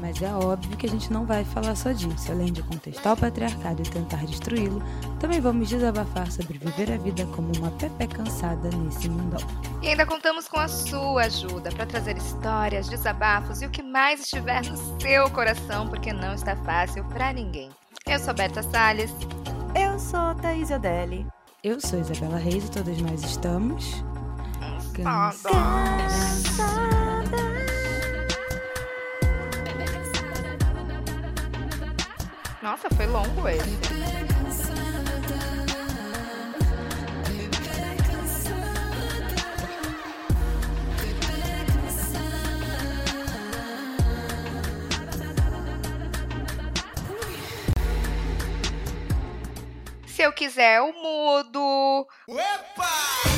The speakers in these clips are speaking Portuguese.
Mas é óbvio que a gente não vai falar só disso. Além de contestar o patriarcado e tentar destruí-lo, também vamos desabafar sobre viver a vida como uma Pepe cansada nesse mundão. E ainda contamos com a sua ajuda para trazer histórias, desabafos e o que mais estiver no seu coração, porque não está fácil para ninguém. Eu sou Berta Salles. Eu sou Thaís Odelli. Eu sou Isabela Reis e todas nós estamos. Cansadas. Nossa, foi longo esse. Se eu quiser, eu mudo.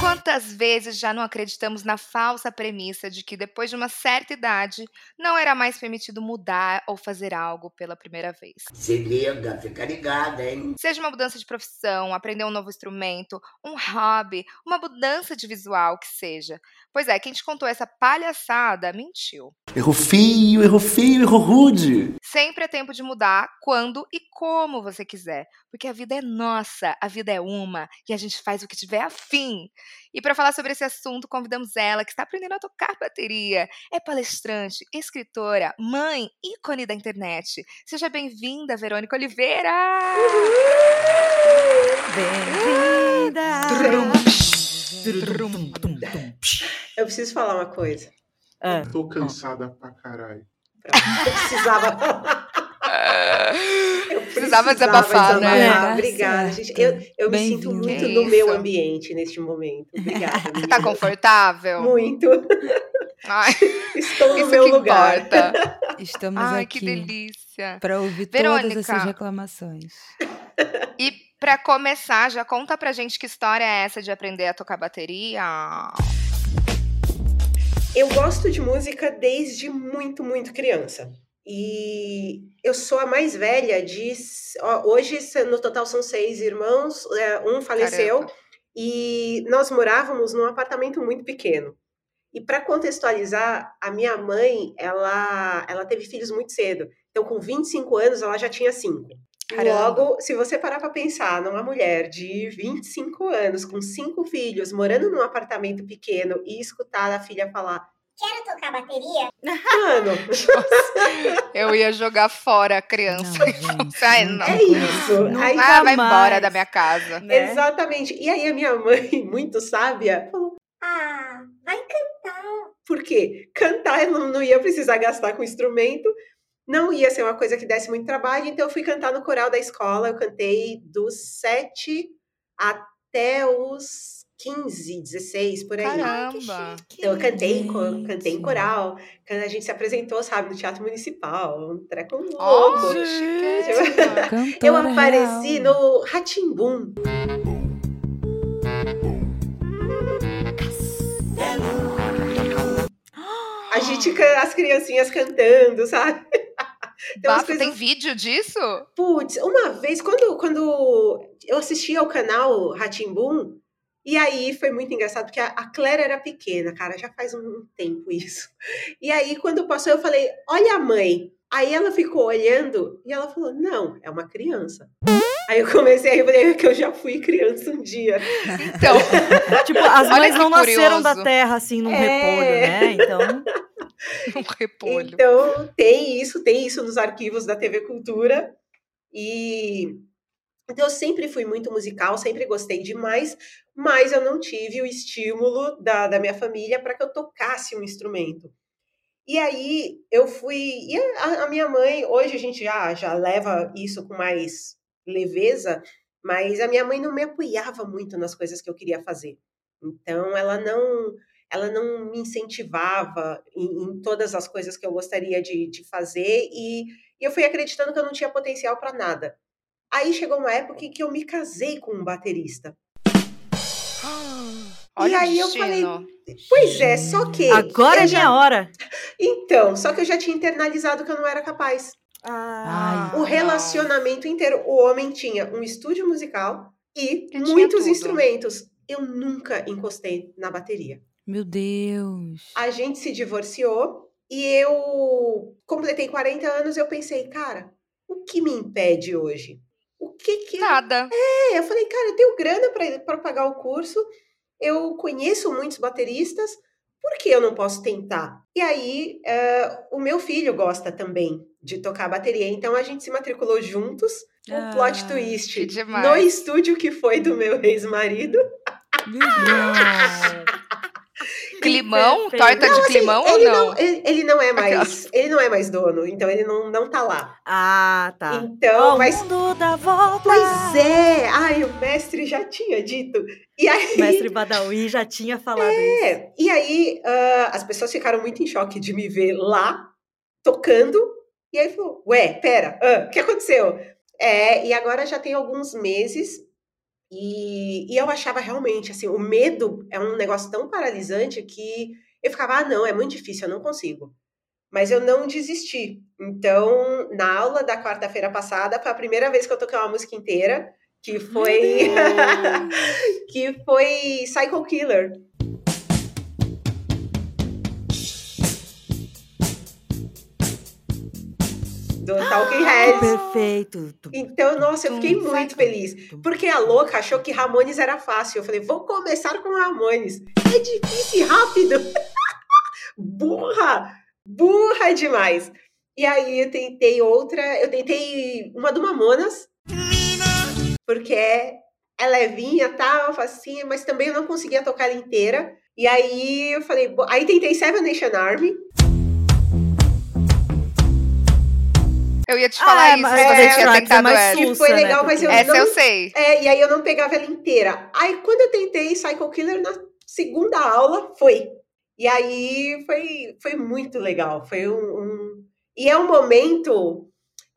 Quantas vezes já não acreditamos na falsa premissa de que depois de uma certa idade não era mais permitido mudar ou fazer algo pela primeira vez? Se liga, fica ligada, hein? Seja uma mudança de profissão, aprender um novo instrumento, um hobby, uma mudança de visual, que seja. Pois é, quem te contou essa palhaçada mentiu. Errou feio, errou feio, errou rude. Sempre é tempo de mudar quando e como você quiser, porque a vida é nossa, a vida é uma e a gente faz o que tiver afim. E para falar sobre esse assunto, convidamos ela, que está aprendendo a tocar bateria, é palestrante, escritora, mãe, ícone da internet. Seja bem-vinda, Verônica Oliveira! Eu preciso falar uma coisa. Ah, Tô cansada pra caralho. Eu precisava. Eu Precisava desabafar, né? desabafar. Obrigada, gente. Eu, eu me sinto muito Que no meu isso. ambiente neste momento. Obrigada. Você tá confortável? Muito. Ai, Estou no isso meu que lugar. importa. Estamos Ai, que aqui delícia. para ouvir todas Verônica. essas reclamações. E pra começar, já conta pra gente que história é essa de aprender a tocar bateria? Eu gosto de música desde muito, muito criança. E eu sou a mais velha de. ó, Hoje, no total, são seis irmãos, é, um faleceu. Caramba. E nós morávamos num apartamento muito pequeno. E para contextualizar, a minha mãe, ela, ela teve filhos muito cedo. Então, com 25 anos, ela já tinha cinco. Caramba. Logo, se você parar para pensar numa mulher de 25 anos, com cinco filhos, morando num apartamento pequeno e escutar a filha falar: Quero tocar bateria? Mano, Eu ia jogar fora a criança. Não, Ai, não não. é isso. condição. Aí, Ah, vai mais. embora da minha casa. né? Exatamente. E aí, a minha mãe, muito sábia, falou: Ah, vai cantar. Por quê? Cantar eu não, não ia precisar gastar com instrumento, não ia ser uma coisa que desse muito trabalho, então eu fui cantar no coral da escola. Eu cantei dos 7 até os 15, 16, por aí. Caramba. Então eu cantei, cantei em coral, quando a gente se apresentou, sabe, no Teatro Municipal, um treco louco. Gente. Cantora Eu apareci real. no Ratimbum. A gente, as criancinhas cantando, sabe? Bafo, coisas- tem vídeo disso? Putz, uma vez, quando, quando eu assisti ao canal Ratimbum, e aí foi muito engraçado, porque a, a Claire era pequena, cara, já faz um tempo isso. E aí, quando passou, eu falei, olha a mãe. Aí ela ficou olhando e ela falou, não, é uma criança. Aí eu comecei a rir, que eu já fui criança um dia. Então, Tipo, as mães não nasceram da curioso. terra assim num É. repolho, né? Então, um repolho. Então, tem isso, tem isso nos arquivos da TV Cultura. E então eu sempre fui muito musical, sempre gostei demais, mas eu não tive o estímulo da, da minha família para que eu tocasse um instrumento. E aí eu fui. E a, a minha mãe, hoje a gente já, já leva isso com mais leveza, mas a minha mãe não me apoiava muito nas coisas que eu queria fazer. Então ela não ela não me incentivava em, em todas as coisas que eu gostaria de, de fazer e, e eu fui acreditando que eu não tinha potencial para nada. Aí chegou uma época em que eu me casei com um baterista. Olha e aí eu falei, pois é, só que. Agora eu é já- minha hora. Então, só que eu já tinha internalizado que eu não era capaz. Ah, o relacionamento inteiro, o homem tinha um estúdio musical e tinha muitos instrumentos. Eu nunca encostei na bateria. Meu Deus. A gente se divorciou e eu completei 40 anos e eu pensei, cara, o que me impede hoje? O que que Nada. é? Eu falei, cara, eu tenho grana para pagar o curso, eu conheço muitos bateristas, por que eu não posso tentar? E aí, eh, o meu filho gosta também de tocar bateria, então a gente se matriculou juntos. Um Ah, plot twist no estúdio que foi do meu ex-marido. Meu Deus. Climão? perfeito. Torta de climão ou ele não? ele, ele não é mais, Aquelas. ele não é mais dono, então ele não, não tá lá. Ah, tá. Então, o mas mundo dá volta. pois é, ai, o mestre já tinha dito. E aí, Mestre Badawi já tinha falado isso. É, e aí ah, as pessoas ficaram muito em choque de me ver lá, tocando, e aí falou, ué, pera, o que aconteceu? É, e agora já tem alguns meses, e, e eu achava realmente, assim, o medo é um negócio tão paralisante que eu ficava, ah, não, é muito difícil, eu não consigo. Mas eu não desisti. Então, na aula da quarta-feira passada, foi a primeira vez que eu toquei uma música inteira, que foi... que foi Psycho Killer. Do Talking Heads. Perfeito. Então, nossa, eu fiquei muito feliz. Porque a louca achou que Ramones era fácil. Eu falei, vou começar com Ramones. É difícil e rápido. burra! Burra demais. E aí eu tentei outra, eu tentei uma do Mamonas. Porque é, é levinha, tal, facinha, mas também eu não conseguia tocar ela inteira. E aí eu falei, aí tentei Seven Nation Army. Eu ia te falar Ah, isso, mas é, você tinha é tentado mais essa. Foi né, legal, mas porque- eu Essa não eu sei. É, e aí eu não pegava ela inteira. Aí quando eu tentei Psycho Killer na segunda aula, foi. E aí foi, foi muito legal. Foi um, um- E é um momento.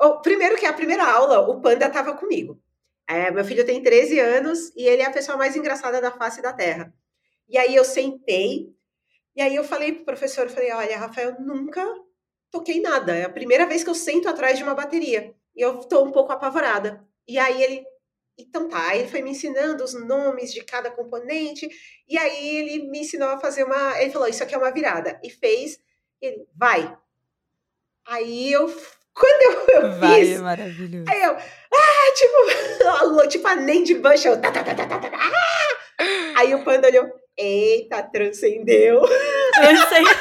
Oh, primeiro que a primeira aula, o Panda estava comigo. É, meu filho tem 13 anos e ele é a pessoa mais engraçada da face da Terra. E aí eu sentei, e aí eu falei pro professor, eu falei, olha, Rafael, nunca toquei nada. É a primeira vez que eu sento atrás de uma bateria. E eu tô um pouco apavorada. E aí ele, então tá, aí ele foi me ensinando os nomes de cada componente, e aí ele me ensinou a fazer uma. Ele falou: Isso aqui é uma virada. E fez, e ele, vai. Aí eu, quando eu, eu Vai, fiz, é maravilhoso. aí eu, ah, tipo, tipo a Nandy Bush, eu, tá, tá, tá, tá, tá, tá, ah! Aí o panda olhou, eita, transcendeu. Transcendeu.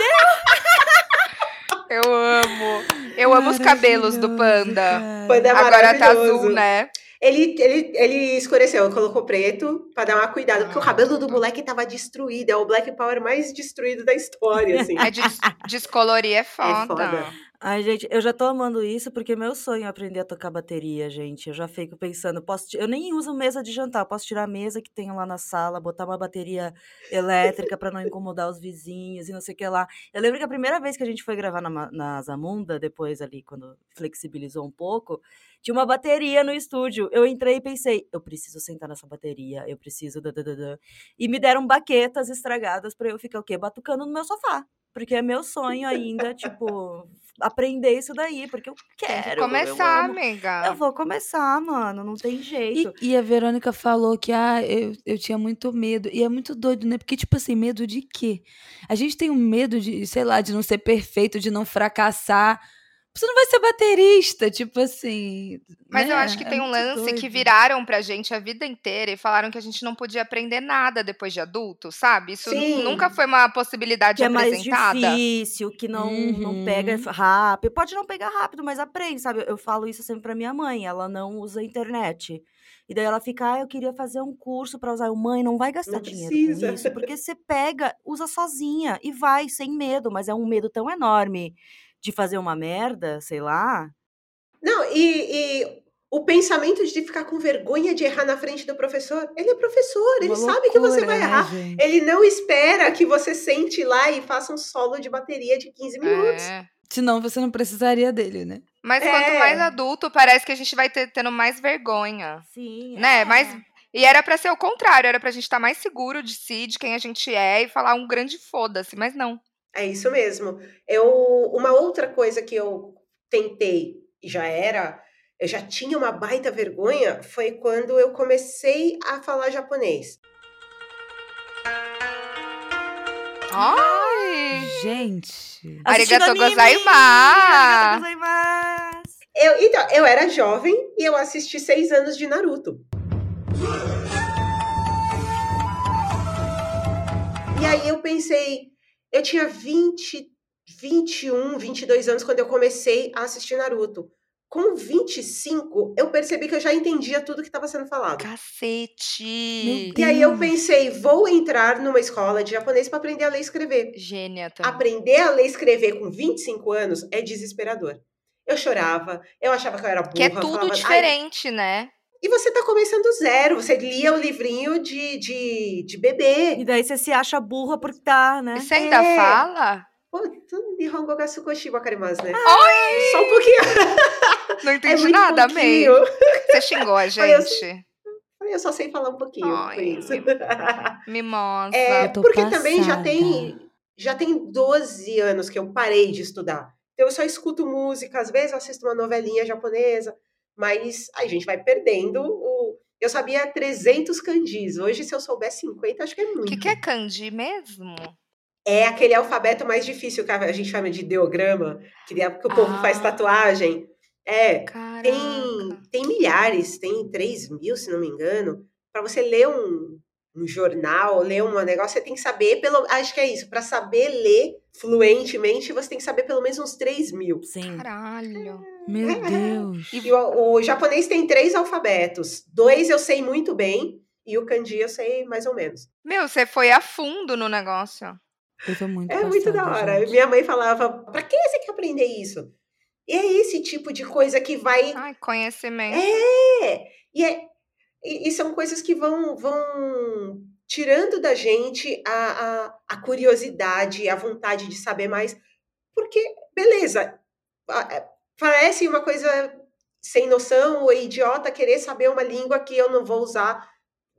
Eu amo. Eu amo os cabelos do panda. cara. Panda é Agora tá azul, né? Ele, ele, ele escureceu, colocou preto pra dar uma cuidado, porque o Ah, cabelo do moleque tava destruído. É o Black Power mais destruído da história, assim. É des descolorir é foda. foda. Ai, gente, eu já tô amando isso porque meu sonho é aprender a tocar bateria, gente. Eu já fico pensando, posso eu nem uso mesa de jantar, posso tirar a mesa que tenho lá na sala, botar uma bateria elétrica pra não incomodar os vizinhos e não sei o que lá. Eu lembro que a primeira vez que a gente foi gravar na, na Zamunda, depois ali, quando flexibilizou um pouco, tinha uma bateria no estúdio. Eu entrei e pensei, eu preciso sentar nessa bateria, eu preciso. dadadadã. E me deram baquetas estragadas pra eu ficar o quê? Batucando no meu sofá. Porque é meu sonho ainda, tipo, aprender isso daí, porque eu Tem quero. que eu começar, amo. amiga. Eu vou começar, mano, não tem jeito. E, e a Verônica falou que ah, eu, eu tinha muito medo. E é muito doido, né? Porque, tipo assim, medo de quê? A gente tem um medo de, sei lá, de não ser perfeito, de não fracassar. Você não vai ser baterista, tipo assim. Mas eu né? acho que É tem um muito lance que doido. viraram pra gente a vida inteira e falaram que a gente não podia aprender nada depois de adulto, sabe? Isso Sim. nunca foi uma possibilidade Que é mais apresentada. difícil, que não, não pega Uhum. rápido. Pode não pegar rápido, mas aprende, sabe? Eu falo isso sempre pra minha mãe, ela não usa internet. E daí ela fica, ah, eu queria fazer um curso pra usar. Eu, mãe, não vai gastar Não dinheiro precisa. com isso, porque você pega, usa sozinha e vai, sem medo, mas é um medo tão enorme de fazer uma merda, sei lá. Não, e, e o pensamento de ficar com vergonha de errar na frente do professor, ele é professor, ele Uma sabe que você loucura, vai né, errar. gente? Ele não espera que você sente lá e faça um solo de bateria de 15 minutos. É. Senão você não precisaria dele, né? Mas É. quanto mais adulto, parece que a gente vai ter, tendo mais vergonha. Sim. Né? é. Mais... E era pra ser o contrário, era pra gente estar mais seguro de si, de quem a gente é e falar um grande foda-se, mas não. É isso mesmo. Eu, uma outra coisa que eu tentei e já era, eu já tinha uma baita vergonha, foi quando eu comecei a falar japonês. Ai! Gente. Arigato gozaimasu! Eu, então, eu era jovem e eu assisti seis anos de Naruto. E aí eu pensei, eu tinha 20, 21, 22 anos quando eu comecei a assistir Naruto. Com 25, eu percebi que eu já entendia tudo que estava sendo falado. Cacete! E aí eu pensei, vou entrar numa escola de japonês para aprender a ler e escrever. Gênia também. Aprender a ler e escrever com 25 anos é desesperador. Eu chorava, eu achava que eu era burra. Que é tudo falava, "Ai, diferente, né? E você tá começando do zero, você lia o livrinho de, de, de bebê. E daí você se acha burra por tá, né? E você ainda É. fala? Pô, tu- Nihongo ga sukoshi wakarimasu, né? Oi! Só um pouquinho. Não É entendi muito nada, amei. Você xingou a gente. Eu só sei falar um pouquinho, Ai, por isso. Mimosa. É, porque também já passada. tem, já tem 12 anos que eu parei de estudar. Então eu só escuto música, às vezes eu assisto uma novelinha japonesa, mas a gente vai perdendo o... Eu sabia 300 kanjis. Hoje, se eu souber 50, acho que é O muito. que, que é kanji mesmo? É aquele alfabeto mais difícil que a gente chama de ideograma, que, é- que o povo faz Ah. tatuagem. É, Caraca. tem, tem milhares, tem 3 mil, se não me engano. Para você ler um, um jornal, ler um negócio, você tem que saber, pelo, acho que é isso, para saber ler fluentemente, você tem que saber pelo menos uns 3 mil. Sim. Caralho. Meu Deus. E o, o japonês tem três alfabetos. Dois eu sei muito bem, e o kanji eu sei mais ou menos. Meu, você foi a fundo no negócio. Eu tô muito É muito da passada, hora. gente. Minha mãe falava, pra que você quer aprender isso? E é esse tipo de coisa que vai Ai, conhecimento. É, e, é, e, e são coisas que vão, vão tirando da gente a, a, a curiosidade, a vontade de saber mais, porque, beleza, é, parece uma coisa sem noção ou idiota querer saber uma língua que eu não vou usar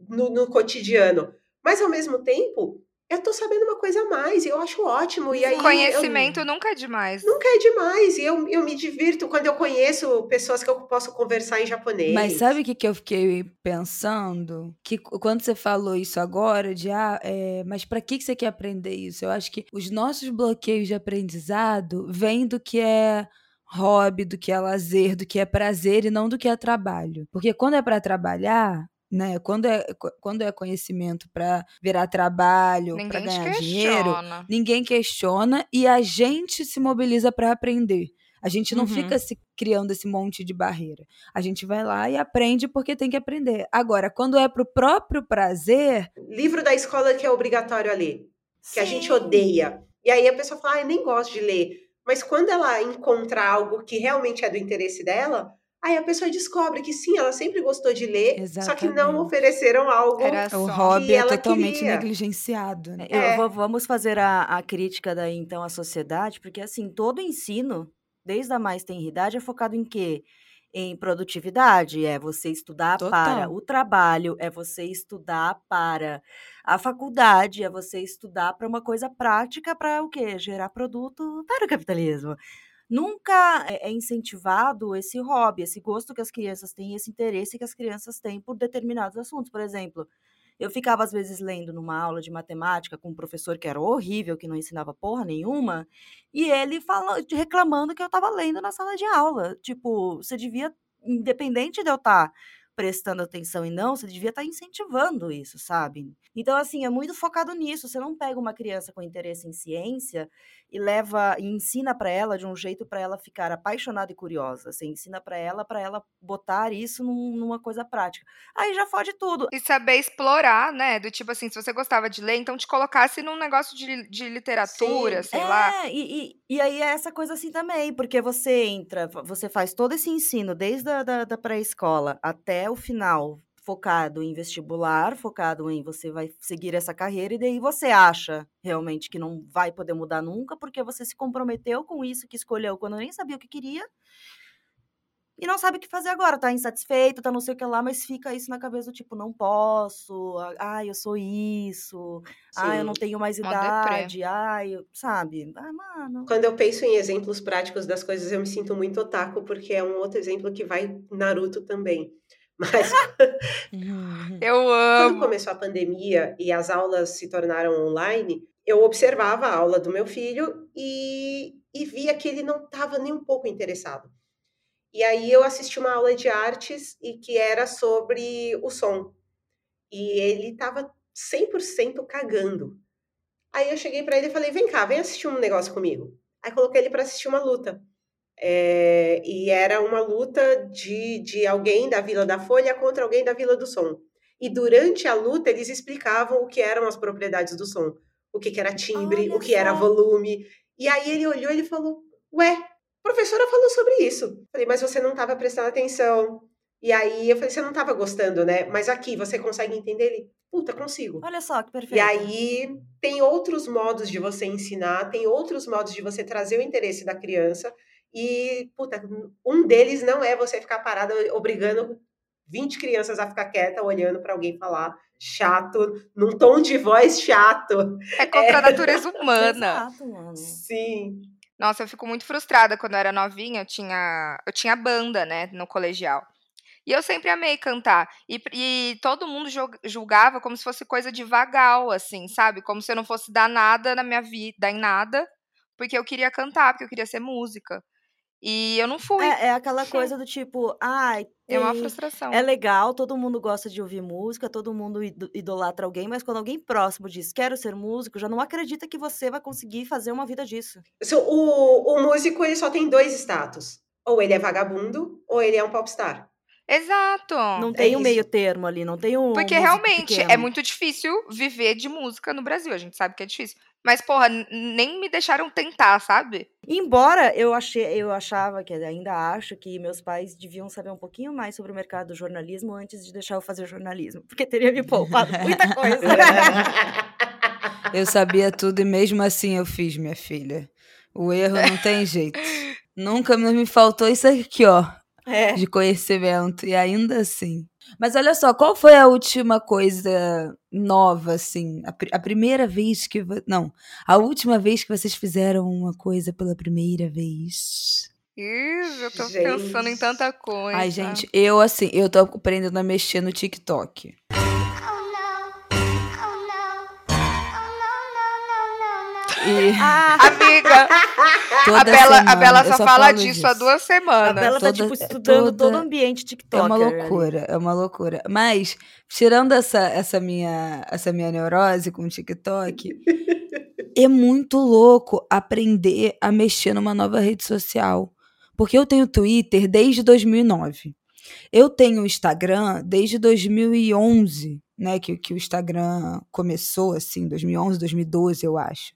no, no cotidiano, mas ao mesmo tempo, eu tô sabendo uma coisa a mais, e eu acho ótimo, e aí eu- Conhecimento nunca é demais. Nunca é demais, e eu, eu me divirto quando eu conheço pessoas que eu posso conversar em japonês. Mas sabe o que, que eu fiquei pensando? Que quando você falou isso agora, de ah, é, mas pra que, que você quer aprender isso? Eu acho que os nossos bloqueios de aprendizado vêm do que é hobby, do que é lazer, do que é prazer e não do que é trabalho. Porque quando é pra trabalhar, né? Quando é, qu- quando é conhecimento pra virar trabalho, te ganhar dinheiro, questiona. ninguém questiona e a gente se mobiliza para aprender. A gente não Uhum. fica se criando esse monte de barreira. A gente vai lá e aprende porque tem que aprender. Agora, quando é pro próprio prazer, livro da escola que é obrigatório a ler, que a gente odeia. E aí a pessoa fala, ah, eu nem gosto de ler. Mas quando ela encontra algo que realmente é do interesse dela, aí a pessoa descobre que sim, ela sempre gostou de ler, só que não Exatamente. ofereceram algo. Era o só. hobby é ela totalmente queria. negligenciado. Né? Eu É. vou- vamos fazer a, a crítica daí, então, à sociedade, porque, assim, todo ensino, desde a mais tenra idade, é focado em quê? Em produtividade, é você estudar Total. para o trabalho, é você estudar para a faculdade, é você estudar para uma coisa prática, para o quê? Gerar produto para o capitalismo. Nunca é é incentivado esse hobby, esse gosto que as crianças têm, esse interesse que as crianças têm por determinados assuntos. Por exemplo, eu ficava às vezes lendo numa aula de matemática com um professor que era horrível, que não ensinava porra nenhuma, e ele falando, reclamando que eu estava lendo na sala de aula. Tipo, você devia, independente de eu estar prestando atenção e não, você devia estar incentivando isso, sabe? Então, assim, é muito focado nisso. Você não pega uma criança com interesse em ciência e leva e ensina para ela de um jeito para ela ficar apaixonada e curiosa. Você ensina para ela para ela botar isso num- numa coisa prática. Aí já fode tudo. E saber explorar, né? Do tipo assim, se você gostava de ler, então te colocasse num negócio de, de literatura, Sim. sei lá. É, e, e, e aí é essa coisa assim também, porque você entra, você faz todo esse ensino, desde a da, da pré-escola até o final, focado em vestibular, focado em você vai seguir essa carreira, e daí você acha realmente que não vai poder mudar nunca, porque você se comprometeu com isso que escolheu quando nem sabia o que queria. e não sabe o que fazer agora. Tá insatisfeito, tá não sei o que lá, mas fica isso na cabeça do tipo, não posso, ai, eu sou isso, ai, eu não Sim. tenho mais idade, ai, eu- sabe? Ah, mano. Quando eu penso em exemplos práticos das coisas, eu me sinto muito otaku, porque é um outro exemplo que vai Naruto também. Mas Uhum. Eu quando amo. começou a pandemia e as aulas se tornaram online, eu observava a aula do meu filho e, e via que ele não estava nem um pouco interessado. E aí eu assisti uma aula de artes e que era sobre o som. E ele estava 100% cagando. Aí eu cheguei para ele e falei: "Vem cá, vem assistir um negócio comigo". Aí coloquei ele para assistir uma luta. É, e era uma luta de, de alguém da Vila da Folha contra alguém da Vila do Som. E durante a luta eles explicavam o que eram as propriedades do som, o que, que era timbre, Olha o que era só. volume. E aí ele olhou e ele falou: Ué, a professora falou sobre isso. Falei, mas você não estava prestando atenção. E aí eu falei, você não estava gostando, né? Mas aqui, você consegue entender ele? Puta, consigo. Olha só que perfeito. E aí tem outros modos de você ensinar, tem outros modos de você trazer o interesse da criança. E, puta, um deles não é você ficar parada obrigando 20 crianças a ficar quieta olhando para alguém falar chato, num tom de voz chato. É contra a natureza humana. Exato, mano. Sim. Nossa, eu fico muito frustrada quando eu era novinha, eu tinha, eu tinha banda, né, no colegial. E eu sempre amei cantar. E, e todo mundo jul- julgava como se fosse coisa de vagal, assim, sabe? Como se eu não fosse dar nada na minha vida, em nada, porque eu queria cantar, porque eu queria ser música. E eu não fui. É, é aquela coisa do tipo, ai, É uma frustração. É legal, todo mundo gosta de ouvir música, todo mundo ido- idolatra alguém, mas quando alguém próximo diz quero ser músico, já não acredita que você vai conseguir fazer uma vida disso. O, o músico ele só tem dois status. Ou ele é vagabundo, ou ele é um popstar. Exato. Não tem um isso. meio termo ali, não tem um. Porque realmente é pequeno. muito difícil viver de música no Brasil. A gente sabe que é difícil. Mas, porra, nem me deixaram tentar, sabe? Embora eu achei, eu achava que ainda acho que meus pais deviam saber um pouquinho mais sobre o mercado do jornalismo antes de deixar eu fazer jornalismo, porque teria me poupado muita coisa. Eu sabia tudo e mesmo assim eu fiz, minha filha. O erro não tem jeito. Nunca me faltou isso aqui, ó, É. de conhecimento. E ainda assim. Mas olha só, qual foi a última coisa nova, assim? A, pri- a primeira vez que. Não, a última vez que vocês fizeram uma coisa pela primeira vez. Ih, eu tô pensando em Gente. tanta coisa. Ai, gente, eu assim, eu tô aprendendo a mexer no TikTok. E Ah, Amiga, toda a Bela, semana, a Bela só, só fala falo disso há disso. duas a semanas. Bela tá, toda- tipo, estudando toda- todo o ambiente É TikToker. uma ali. loucura, é uma loucura. Mas, tirando essa, essa, minha, essa minha neurose com o TikTok, é muito louco aprender a mexer numa nova rede social. Porque eu tenho Twitter desde 2009. Eu tenho Instagram desde 2011, né? Que, que o Instagram começou, assim, 2011, 2012, eu acho.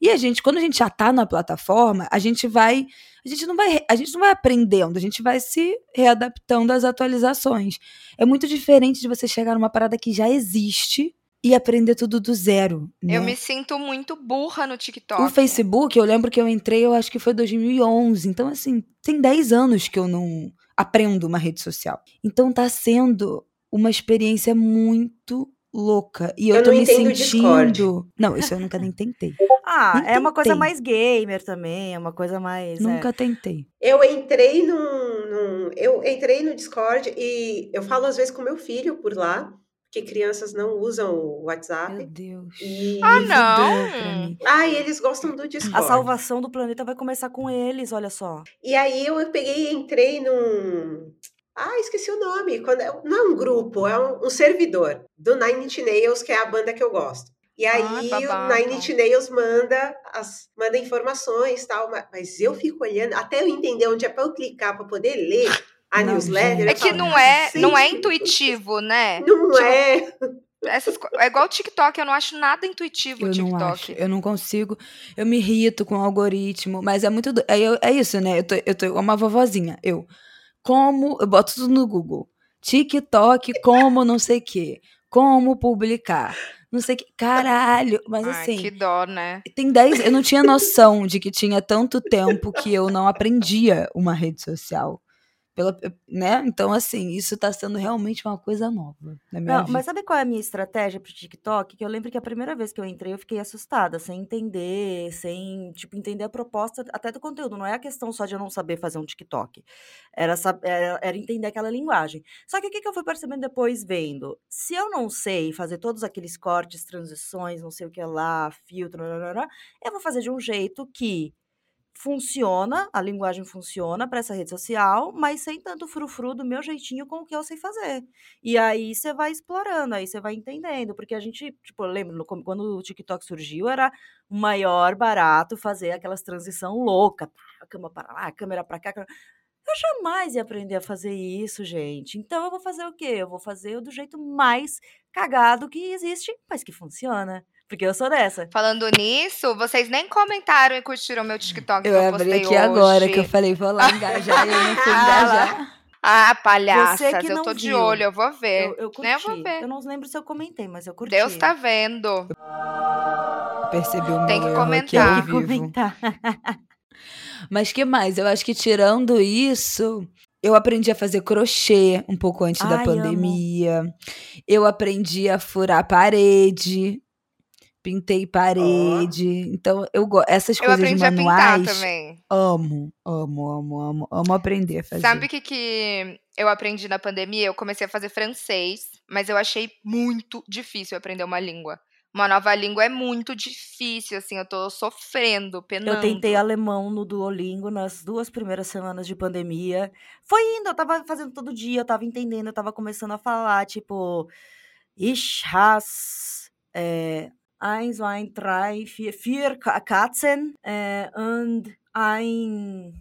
E a gente, quando a gente já tá na plataforma, a gente vai, a gente não vai, a gente não vai aprendendo, a gente vai se readaptando às atualizações. É muito diferente de você chegar numa parada que já existe e aprender tudo do zero. Eu né? me sinto muito burra no TikTok. O Facebook, eu lembro que eu entrei, eu acho que foi 2011. Então, assim, tem 10 anos que eu não aprendo uma rede social. Então, tá sendo uma experiência muito louca. E eu, Eu tô não me entendo o Discord. sentindo. Não, isso eu nunca nem tentei. Ah, Nem é uma coisa mais gamer também, é uma coisa mais. é. Nunca tentei. Eu entrei num, num- Eu entrei no Discord e eu falo às vezes com meu filho por lá, porque crianças não usam o Meu WhatsApp. Deus. E. Ah, não. Ah, e eles gostam do Discord. A salvação do planeta vai começar com eles, olha só. E aí eu peguei e entrei num. Ah, esqueci o nome. Quando é- Não é um grupo, é um, um servidor do Nine Inch Nails, que é a banda que eu gosto. E aí o babado. Nine Inch Nails manda, as, manda informações e tal, ma- mas eu fico olhando, até eu entender onde é para eu clicar para poder ler a Não, newsletter. É que falo, não é, não é "Gente, intuitivo, né? Não Tipo, é. Essas, é igual o TikTok, eu não acho nada intuitivo o Eu TikTok. não acho, eu não consigo. Eu me irrito com o algoritmo, mas é muito. do- É, é isso, né? Eu tô, eu tô uma vovozinha. Eu. Como. Eu boto tudo no Google. TikTok, como não sei o quê. Como publicar. Não sei o quê. Caralho. Mas Ai, assim. que dó, né? Tem 10. Eu não tinha noção de que tinha tanto tempo que eu não aprendia uma rede social. Pela, né? Então, assim, isso tá sendo realmente uma coisa nova na minha Não, vida. mas sabe qual é a minha estratégia pro TikTok? Que eu lembro que a primeira vez que eu entrei, eu fiquei assustada, sem entender, sem, tipo, entender a proposta até do conteúdo. Não é a questão só de eu não saber fazer um TikTok. Era, era, era entender aquela linguagem. Só que o que, que eu fui percebendo depois vendo? Se eu não sei fazer todos aqueles cortes, transições, não sei o que lá, filtro, nananana, eu vou fazer de um jeito que funciona, a linguagem funciona para essa rede social, mas sem tanto frufru do meu jeitinho com o que eu sei fazer. E aí você vai explorando, aí você vai entendendo, porque a gente, tipo, eu lembro quando o TikTok surgiu, era o maior barato fazer aquelas transição louca, a câmera para lá, a câmera para cá. Eu jamais ia aprender a fazer isso, gente. Então eu vou fazer o quê? Eu vou fazer do jeito mais cagado que existe, mas que funciona. Porque eu sou dessa. Falando nisso, vocês nem comentaram e curtiram meu TikTok que Eu eu abri postei aqui hoje. agora que eu falei, vou lá engajar e eu não fui Ah, engajar. Ah, palhaças, Você que eu tô de viu. olho, eu vou ver. Eu, eu né? Eu curti. vou ver. Eu não lembro se eu comentei, mas eu curti. Deus tá vendo. Percebi o meu Tem que erro aqui ao comentar. Tem que comentar. Mas que mais? Eu acho que tirando isso, eu aprendi a fazer crochê um pouco antes da Ai, amo. pandemia. Eu aprendi a furar parede. Pintei parede. Então, eu gosto. Essas Eu coisas aprendi a pintar manuais. também. Amo, amo, amo, amo. Amo aprender a fazer. Sabe o que, que eu aprendi na pandemia? Eu comecei a fazer francês, mas eu achei muito difícil aprender uma língua. Uma nova língua é muito difícil, assim, eu tô sofrendo, penando. Eu tentei alemão no Duolingo nas duas primeiras semanas de pandemia. Foi indo, eu tava fazendo todo dia, eu tava entendendo, eu tava começando a falar, tipo, Ich has é, eins, zwei, drei, vier, vier Ka- Katzen é, und ein,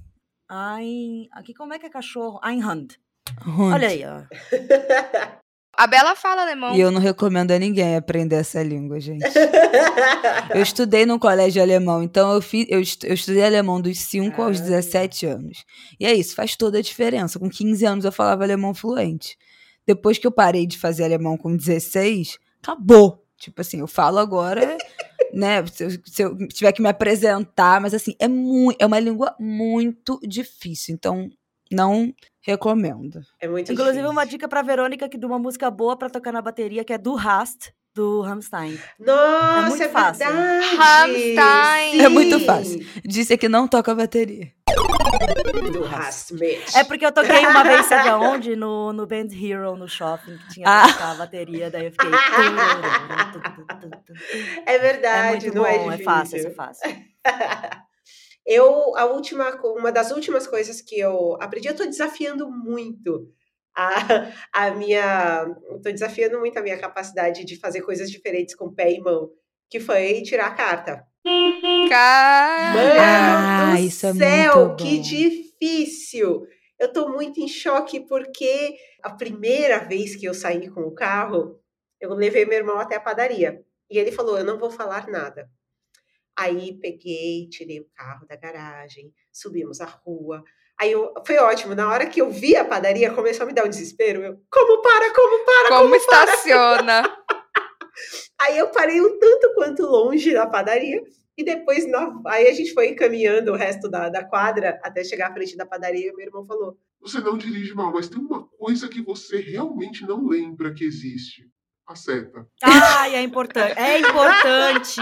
ein, aqui como é que é cachorro? Ein Hund. Hund. Olha aí, ó. A Bela fala alemão. E eu não recomendo a ninguém aprender essa língua, gente. Eu estudei no colégio alemão, então eu, fiz, eu, estu- eu estudei alemão dos 5 aos Ai. 17 anos. E é isso, faz toda a diferença. Com 15 anos eu falava alemão fluente. Depois que eu parei de fazer alemão com 16, acabou. Tipo assim, eu falo agora, né? Se eu, se eu tiver que me apresentar, mas assim, é, muito, é uma língua muito difícil. Então, não recomendo. É muito Inclusive, difícil. uma dica pra Verônica que de uma música boa pra tocar na bateria, que é do Rast, do Rammstein. Nossa, muito é fácil. Rammstein. É muito fácil. Disse que não toca bateria. Do Rasmet. É porque eu toquei uma vez, sabe aonde? No, no Band Hero, no shopping, que tinha Ah. que tocar a bateria, daí eu fiquei... É É verdade, muito não bom, é é, fácil, é fácil. Eu, a última, uma das últimas coisas que eu aprendi, eu tô desafiando muito a, a minha, tô desafiando muito a minha capacidade de fazer coisas diferentes com pé e mão, que foi tirar a carta. Cara... Mano Ah, do isso é céu, muito que difícil! Eu tô muito em choque porque a primeira vez que eu saí com o carro, eu levei meu irmão até a padaria. E ele falou: Eu não vou falar nada. Aí peguei, tirei o carro da garagem, subimos a rua. Aí eu, foi ótimo. Na hora que eu vi a padaria, começou a me dar um desespero. Eu, como para, como para, Como como estaciona? Aí eu parei um tanto quanto longe da padaria e depois na- aí a gente foi caminhando o resto da, da quadra até chegar à frente da padaria e meu irmão falou: Você não dirige mal, mas tem uma coisa que você realmente não lembra que existe. A seta. Ai, é importante. É importante.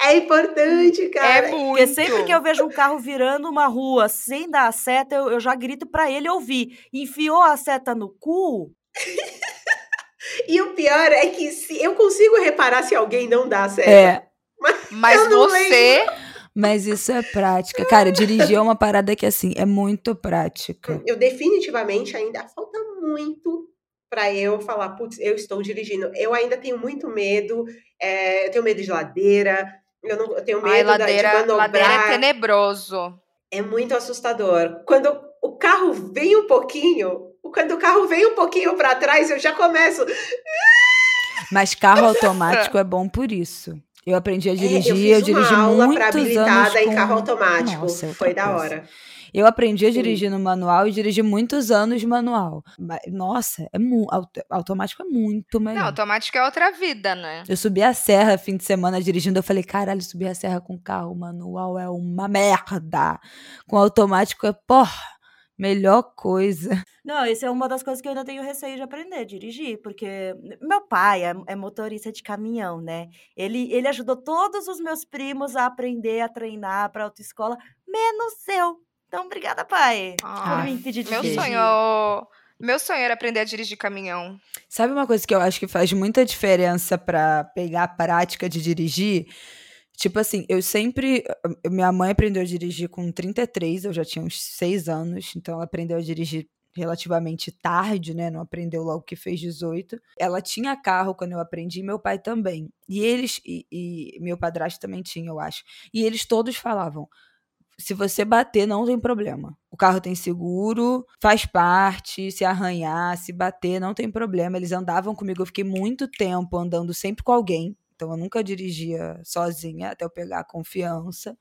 É importante, cara. É muito. Porque sempre que eu vejo um carro virando uma rua sem dar a seta, eu, eu já grito pra ele ouvir. Enfiou a seta no cu? E o pior é que se eu consigo reparar se alguém não dá certo. É, Mas não você... mas isso é prática. Cara, dirigir é uma parada que, assim, é muito prática. Eu definitivamente ainda falta muito para eu falar, putz, eu estou dirigindo. Eu ainda tenho muito medo, é, eu tenho medo de ladeira, eu, não, eu tenho medo Ai, da- ladeira, de manobrar. ladeira é tenebroso. É muito assustador. Quando o carro vem um pouquinho, quando o carro vem um pouquinho para trás, eu já começo. Mas carro automático é bom por isso. Eu aprendi a dirigir, É, eu eu, fiz uma dirigi aula muitos habilitada em com... carro automático. Nossa, Foi da coisa. hora. Eu aprendi a Sim. dirigir no manual e dirigi muitos anos manual. Mas, nossa, é mu... auto- automático é muito melhor. Não, automático é outra vida, né? Eu subi a serra fim de semana dirigindo, eu falei, caralho, subir a serra com carro manual é uma merda. Com automático é, porra, Melhor coisa. Não, isso é uma das coisas que eu ainda tenho receio de aprender, dirigir, porque meu pai é, é motorista de caminhão, né? Ele, ele ajudou todos os meus primos a aprender, a treinar para autoescola, menos eu. Então, obrigada, pai, por Ah, me impedir de meu dirigir. sonho, meu sonho era aprender a dirigir caminhão. Sabe uma coisa que eu acho que faz muita diferença pra pegar a prática de dirigir? Tipo assim, eu sempre. Minha mãe aprendeu a dirigir com 33, eu já tinha uns 6 anos, então ela aprendeu a dirigir relativamente tarde, né? Não aprendeu logo que fez 18. Ela tinha carro quando eu aprendi, meu pai também. E eles. E, e meu padrasto também tinha, eu acho. E eles todos falavam. Se você bater, não tem problema. O carro tem seguro, faz parte. Se arranhar, se bater, não tem problema. Eles andavam comigo. Eu fiquei muito tempo andando sempre com alguém. Então eu nunca dirigia sozinha até eu pegar a confiança.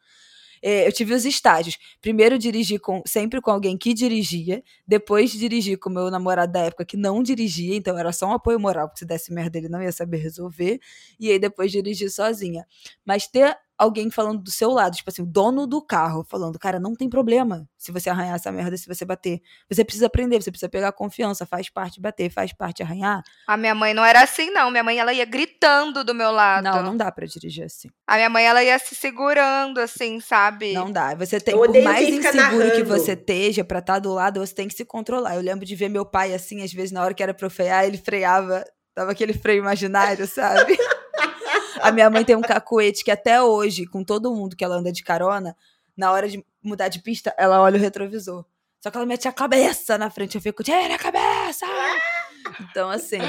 É, eu tive os estágios. Primeiro dirigi com, sempre com alguém que dirigia, depois dirigi com meu namorado da época que não dirigia, então era só um apoio moral, porque se desse merda ele não ia saber resolver, e aí depois dirigi sozinha. Mas ter alguém falando do seu lado, tipo assim, o dono do carro, falando, cara, não tem problema se você arranhar essa merda, se você bater. Você precisa aprender, você precisa pegar confiança, faz parte bater, faz parte arranhar. A minha mãe não era assim, não. Minha mãe, ela ia gritando do meu lado. Não, não dá pra dirigir assim. A minha mãe, ela ia se segurando, assim, sabe? Não dá. Você tem, por mais inseguro que narrando. você esteja pra estar do lado, você tem que se controlar. Eu lembro de ver meu pai assim, às vezes na hora que era pra eu frear, ele freava, dava aquele freio imaginário, sabe? A minha mãe tem um cacuete que até hoje, com todo mundo que ela anda de carona, na hora de mudar de pista, ela olha o retrovisor. Só que ela mete a cabeça na frente, eu fico, tira a cabeça! Então, assim,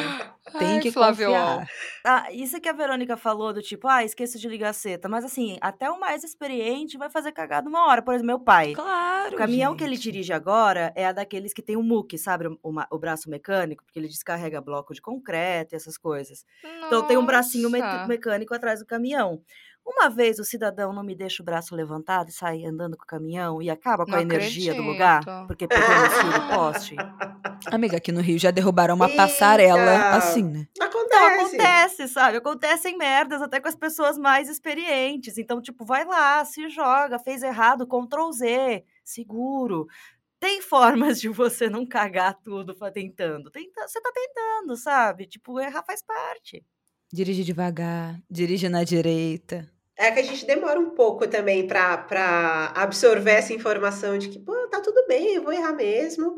tem Ai, que Flávio. confiar. Ah, isso que a Verônica falou do tipo, ah, esqueço de ligar a seta. Mas assim, até o mais experiente vai fazer cagada uma hora. Por exemplo, meu pai. Claro, O caminhão que ele gente. dirige agora é a daqueles que tem o MUC, sabe? O, o braço mecânico, porque ele descarrega bloco de concreto e essas coisas. Então tem um bracinho me- Nossa. mecânico atrás do caminhão. Uma vez o cidadão não me deixa o braço levantado e sai andando com o caminhão e acaba com Não a energia do lugar, acredito. porque pegou no fio do poste. Amiga, aqui no Rio já derrubaram uma passarela Eita. assim, né? Então Acontece. acontece, sabe? Acontecem merdas até com as pessoas mais experientes. Então, tipo, vai lá, se joga, fez errado, Ctrl Z, seguro. Tem formas de você não cagar tudo tentando. Tenta, você tá tentando, sabe? Tipo, errar faz parte. Dirige devagar, dirige na direita. É que a gente demora um pouco também pra absorver essa informação de que, pô, tá tudo bem, eu vou errar mesmo.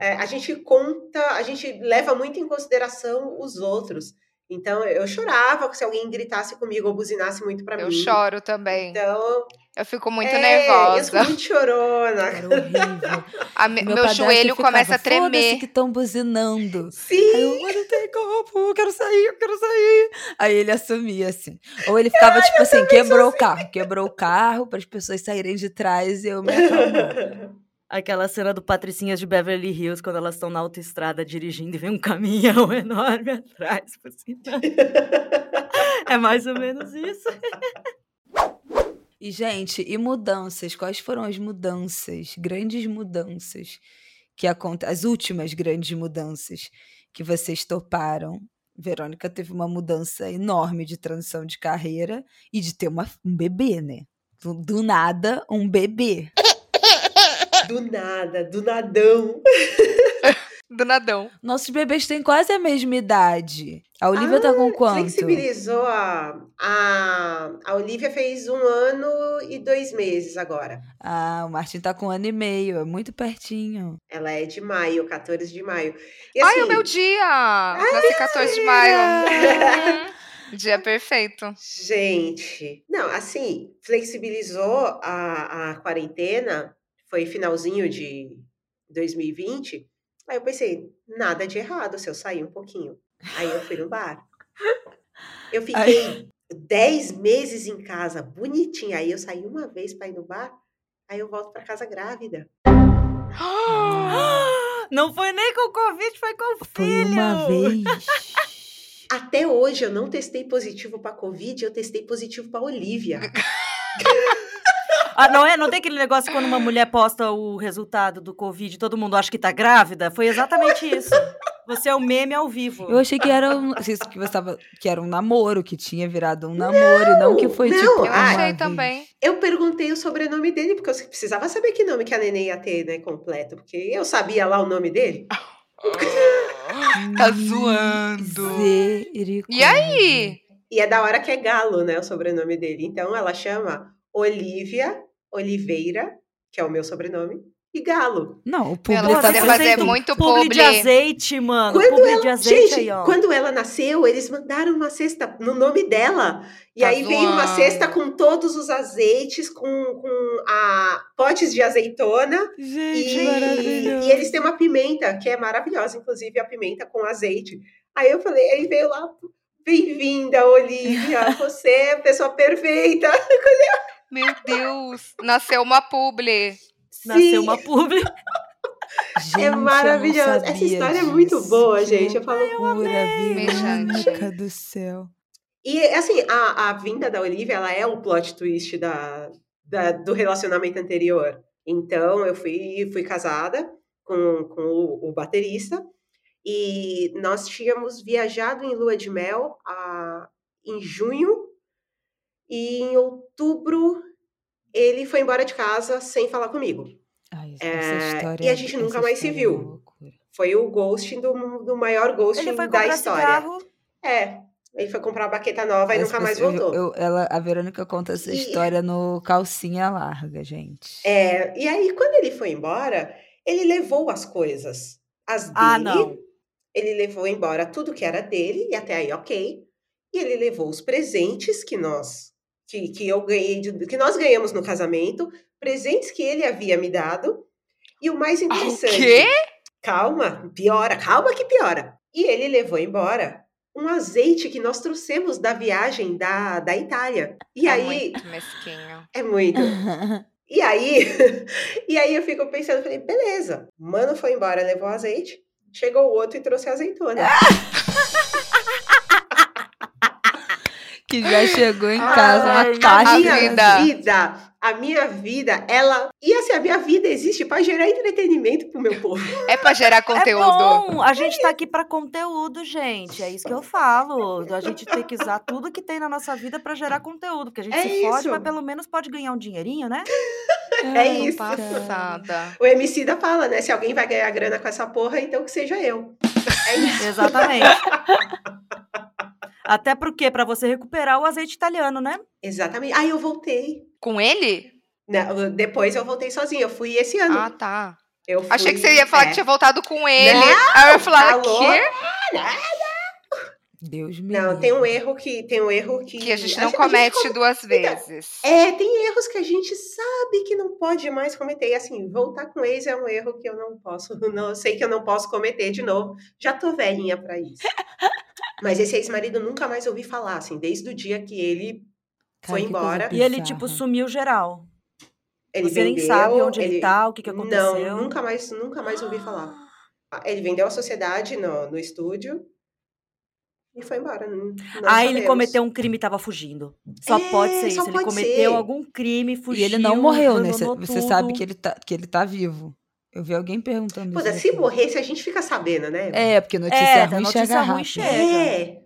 É, a gente conta, a gente leva muito em consideração os outros. Então, eu chorava se alguém gritasse comigo ou buzinasse muito pra Eu mim. choro também. Então, Eu fico muito é, Eu nervosa. sou muito chorona. Era horrível. A me- Meu meu joelho ficava, começa a "Foda-se tremer. que estão buzinando. Sim! Aí eu, mas não tem como, eu quero sair, eu quero sair. Aí ele assumia, assim. Ou ele ficava, tipo assim, quebrou o carro. Quebrou o carro para as pessoas saírem de trás e eu me acalmo. Aquela cena do Patricinhas de Beverly Hills, quando elas estão na autoestrada dirigindo e vem um caminhão enorme atrás. cima. é mais ou menos isso. E, gente, e mudanças? Quais foram as mudanças, grandes mudanças que acontecem, as últimas grandes mudanças que vocês toparam? Verônica teve uma mudança enorme de transição de carreira e de ter uma, um bebê, né? Do, do nada, um bebê. Do nada, do nadão. Do nadão. Nossos bebês têm quase a mesma idade. A Olivia tá com quanto? Flexibilizou a, a. A Olivia fez um ano e dois meses agora. Ah, o Martin tá com um ano e meio, é muito pertinho. Ela é de maio, 14 de maio. E Ai, assim, é o meu dia! Nasci 14 de maio. Dia perfeito. Gente, não, assim, flexibilizou a, a quarentena, foi finalzinho de 2020. Aí eu pensei, nada de errado se eu sair um pouquinho. Aí eu fui no bar. Eu fiquei 10 meses em casa, bonitinha. Aí eu saí uma vez para ir no bar, aí eu volto para casa grávida. Não foi nem com o Covid, foi com o Foi filho. uma vez. Até hoje eu não testei positivo para Covid, eu testei positivo para Olivia. Ah, não é? Não tem aquele negócio quando uma mulher posta o resultado do Covid e todo mundo acha que tá grávida? Foi exatamente isso. Você é o meme ao vivo. Eu achei que era um, que você tava, que era um namoro, que tinha virado um namoro, e não que foi não, tipo. eu achei vez. também. Eu perguntei o sobrenome dele, porque eu precisava saber que nome que a neném ia ter, né, completo. Porque eu sabia lá o nome dele. Tá zoando. E aí? E é da hora que é Galo, né, o sobrenome dele. Então ela chama Olivia Oliveira, que é o meu sobrenome, e Galo. Não, o Ela publi Vocês fazer fazendo muito publi publi. de azeite, mano. Quando publi ela, de azeite gente, aí, ó. quando ela nasceu, eles mandaram uma cesta no nome dela. E Tá aí veio uma zoando. cesta com todos os azeites, com, com a, potes de azeitona. Gente, E, e eles têm uma pimenta, que é maravilhosa, inclusive a pimenta com azeite. Aí eu falei, aí veio lá, bem-vinda, Olivia, você é a pessoa perfeita. Meu Deus. Nasceu uma publi. Nasceu Sim. uma publi. Gente, É maravilhoso. Essa história é muito disso. boa, Que gente. Eu falo, Mexante. Verônica do céu. E assim, a, a vinda da Olivia, ela é o plot twist da, da- do relacionamento anterior. Então, eu fui, fui casada com, com o, o baterista e nós tínhamos viajado em lua de mel a, em junho e em outubro ele foi embora de casa sem falar comigo. Ai, É, história, e a gente nunca mais se é viu. loucura. Foi o ghosting do, do maior ghosting Ele foi da comprar história. cigarro. É, ele foi comprar uma baqueta nova e nunca mais voltou. eu- ela, a Verônica conta essa E- história no Calcinha Larga, gente. É, e aí, quando ele foi embora, ele levou as coisas. As dele, Ah, não. ele levou embora tudo que era dele, e até aí, ok. E ele levou os presentes que nós, que, que eu ganhei, de- que nós ganhamos no casamento, presentes que ele havia me dado. E o mais Ah, O interessante. quê? Calma, piora, calma que piora. E ele levou embora um azeite que nós trouxemos da viagem da, da Itália. E É aí, muito mesquinho. é muito. E aí, e aí eu fico pensando, falei, beleza, mano foi embora, levou azeite, chegou o outro e trouxe azeitona. que já chegou em Ah, casa, uma Ai, a caixa. minha vida. vida, a minha vida, ela. E assim, a minha vida existe para gerar entretenimento pro meu povo. É pra gerar É conteúdo. bom, a gente tá aqui pra conteúdo, gente. É isso que eu falo. A gente tem que usar tudo que tem na nossa vida pra gerar conteúdo. Porque a gente É se fode, isso. mas pelo menos pode ganhar um dinheirinho, né? É isso. Passada. O MC da fala, né? Se alguém vai ganhar grana com essa porra, então que seja eu. É isso. Exatamente. Até porque, pra você recuperar o azeite italiano, né? Exatamente. Aí eu voltei. Com ele? Não, depois eu voltei sozinha. Eu fui esse ano. Ah, tá. eu Achei que fui- você ia falar é. que tinha voltado com ele. Não, Aí eu ia falar, quê? Deus me Não, livre. tem um erro que tem um erro que, Que a gente não gente comete come- duas vezes. É, tem erros que a gente sabe que não pode mais cometer. E assim, voltar com ex é um erro que eu não posso, não eu sei que eu não posso cometer de novo. Já tô velhinha pra isso. Mas esse ex-marido nunca mais ouvi falar, assim, desde o dia que ele Cara, foi que embora. E ele, tipo, sumiu geral. ele Você nem vendeu, sabe onde ele, ele tá, o que, que aconteceu. Não, nunca mais, nunca mais ouvi falar. Ele vendeu a sociedade no, no estúdio e foi embora. não- não Aí ele sabemos. cometeu um crime e tava fugindo. Só É, pode ser só isso. Ele pode cometeu ser. algum crime, fugiu. E ele não morreu, né? Você sabe que ele, tá, que ele tá vivo. Eu vi alguém perguntando Puta, isso. se morresse, a gente fica sabendo, né? É, porque notícia É, ruim notícia chega ruim rápido. chega. É.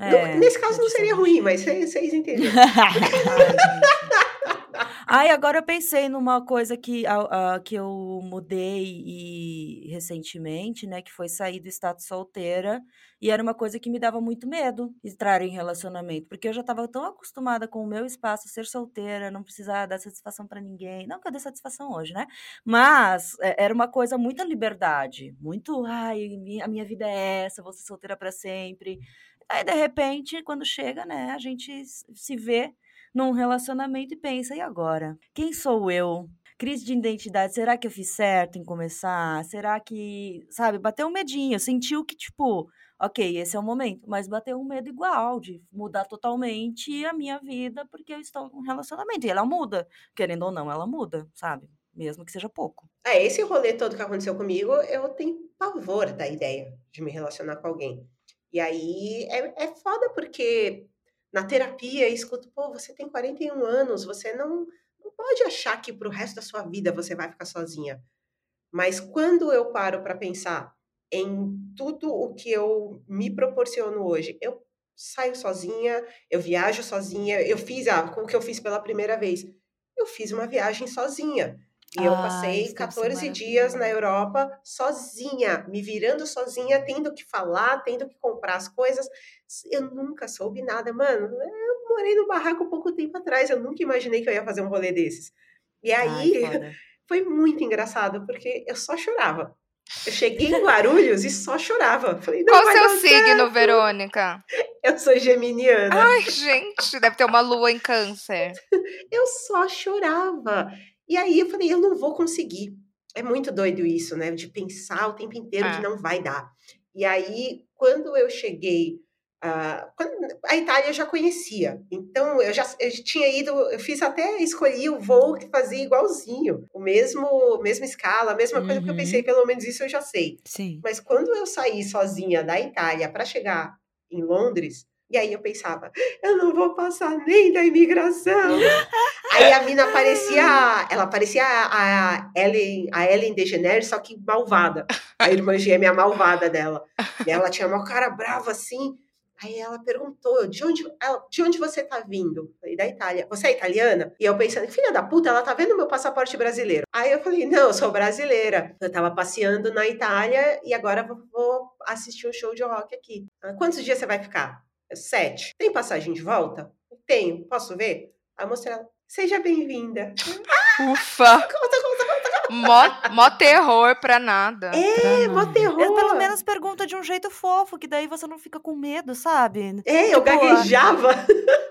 É, Não- nesse caso não seria ruim mas vocês vocês entenderam. Ai, agora eu pensei numa coisa que, que eu mudei e recentemente, né? Que foi sair do status solteira. E era uma coisa que me dava muito medo entrar em relacionamento. Porque eu já estava tão acostumada com o meu espaço, ser solteira, não precisar dar satisfação para ninguém. Não que eu dê satisfação hoje, né? Mas é, era uma coisa muita liberdade. Muito, ai, a minha vida é essa, vou ser solteira para sempre. Aí, de repente, quando chega, né, a gente se vê num relacionamento e pensa, e agora? Quem sou eu? Crise de identidade, será que eu fiz certo em começar? Será que, sabe, bateu um medinho, sentiu que, tipo, ok, esse é o momento, mas bateu um medo igual de mudar totalmente a minha vida porque eu estou num relacionamento. E ela muda, querendo ou não, ela muda, sabe? Mesmo que seja pouco. É, esse rolê todo que aconteceu comigo, eu tenho pavor da ideia de me relacionar com alguém. E aí é, é foda porque na terapia eu escuto, pô, você tem 41 anos, você não, não pode achar que pro resto da sua vida você vai ficar sozinha. Mas quando eu paro pra pensar, em tudo o que eu me proporciono hoje. Eu saio sozinha, eu viajo sozinha. Eu fiz, ah, o que eu fiz pela primeira vez? Eu fiz uma viagem sozinha. E eu Ah, passei isso deve ser 14 dias na. Europa sozinha, me virando sozinha, tendo que falar, tendo que comprar as coisas. Eu nunca soube nada, mano. Eu morei no barraco pouco tempo atrás, eu nunca imaginei que eu ia fazer um rolê desses. E aí, Ai, foi muito engraçado, porque eu só chorava. Eu cheguei em Guarulhos e só chorava. Falei, não Qual o seu dar certo. signo, Verônica? Eu sou geminiana. Ai, gente, deve ter uma lua em câncer. Eu só chorava. E aí eu falei, eu não vou conseguir. É muito doido isso, né? De pensar o tempo inteiro É. de não vai dar. E aí, quando eu cheguei. quando- a Itália eu já conhecia. Então, eu já eu tinha ido, eu fiz até escolhi o voo que fazia igualzinho. O mesmo, mesma escala, a mesma coisa, porque eu Uhum. pensei, pelo menos isso eu já sei. Sim. Mas quando eu saí sozinha da Itália para chegar em Londres, e aí eu pensava, eu não vou passar nem da imigração. aí a mina parecia, ela parecia a Ellen, a Ellen DeGeneres, só que malvada. A irmã gêmea malvada dela. E ela tinha uma cara brava assim. Aí ela perguntou, de onde, ela, de onde você tá vindo? Eu Falei, da Itália. Você é italiana? E eu pensando, filha da puta, ela tá vendo meu passaporte brasileiro. Aí eu falei, não, eu sou brasileira. Eu tava passeando na Itália e agora vou, vou assistir um show de rock aqui. "Ah, Quantos dias você vai ficar? "Eu, Sete. Tem passagem de volta? Tenho. Posso ver? Eu mostrei ela. Seja bem-vinda. Ufa! Mó, mó terror pra nada. É, Pra mó nada. terror. Ele pelo menos pergunta de um jeito fofo, que daí você não fica com medo, sabe? É, eu Tipo, a- gaguejava.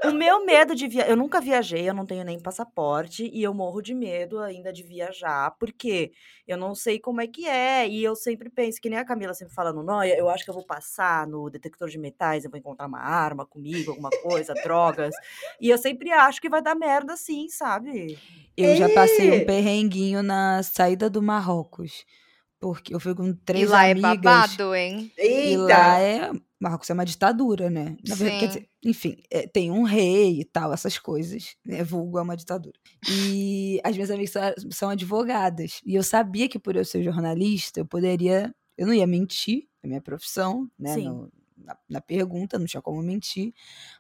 O meu medo de viajar. Eu nunca viajei, eu não tenho nem passaporte e eu morro de medo ainda de viajar, porque eu não sei como é que é. E eu sempre penso, que nem a Camila sempre falando, não, eu acho que eu vou passar no detector de metais, eu vou encontrar uma arma comigo, alguma coisa, drogas. E eu sempre acho que vai dar merda assim, sabe? Eu já passei É. um perrenguinho na saída do Marrocos. Porque eu fui com E três lá é amigas. babado, hein? E Eita. lá é. Marrocos é uma ditadura, né? Na verdade, quer Sim. dizer, enfim, é, tem um rei e tal, essas coisas. Né? Vulgo é uma ditadura. E as minhas amigas são, são advogadas. E eu sabia que por eu ser jornalista, eu poderia. Eu não ia mentir, é minha profissão, né? Sim. no- na, na pergunta, não tinha como mentir.